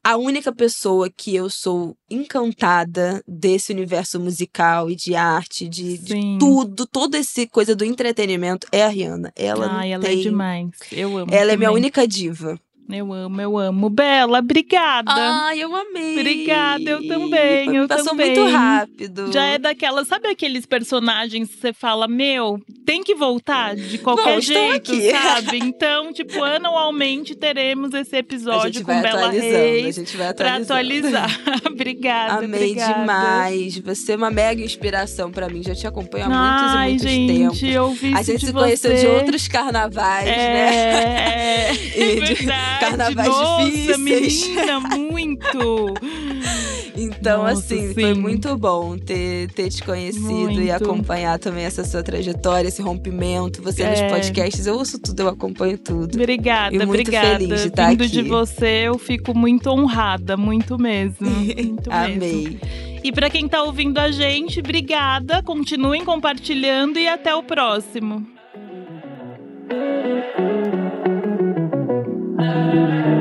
a única pessoa que eu sou encantada desse universo musical e de arte, de, de tudo, toda essa coisa do entretenimento é a Rihanna. Ela Ai, ela é tem... é demais. Eu amo. Ela também. é minha única diva. Eu amo, eu amo. Bela, obrigada. Ai, eu amei. Obrigada, eu também. Eu Passou também. muito rápido. Já é daquela, sabe aqueles personagens que você fala, meu, tem que voltar de qualquer Bom, jeito, aqui. sabe? Então, tipo, anualmente teremos esse episódio com Bela Reis. A gente vai atualizando. Pra atualizar. obrigada, Amei obrigada. demais. Você é uma mega inspiração pra mim. Já te acompanho há muitos Ai, e muitos gente, tempos. Eu vi a gente se conheceu de outros carnavais, é, né? É, de verdade. Carnavais Nossa, difíceis. menina, muito. Então, Nossa, assim, sim. foi muito bom ter, ter te conhecido muito. e acompanhar também essa sua trajetória, esse rompimento. Você é. nos podcasts, eu ouço tudo, eu acompanho tudo. Obrigada, e muito obrigada. feliz de estar Vindo aqui. de você, eu fico muito honrada, muito mesmo. Muito Amei. Mesmo. E para quem tá ouvindo a gente, obrigada. Continuem compartilhando e até o próximo. Thank you.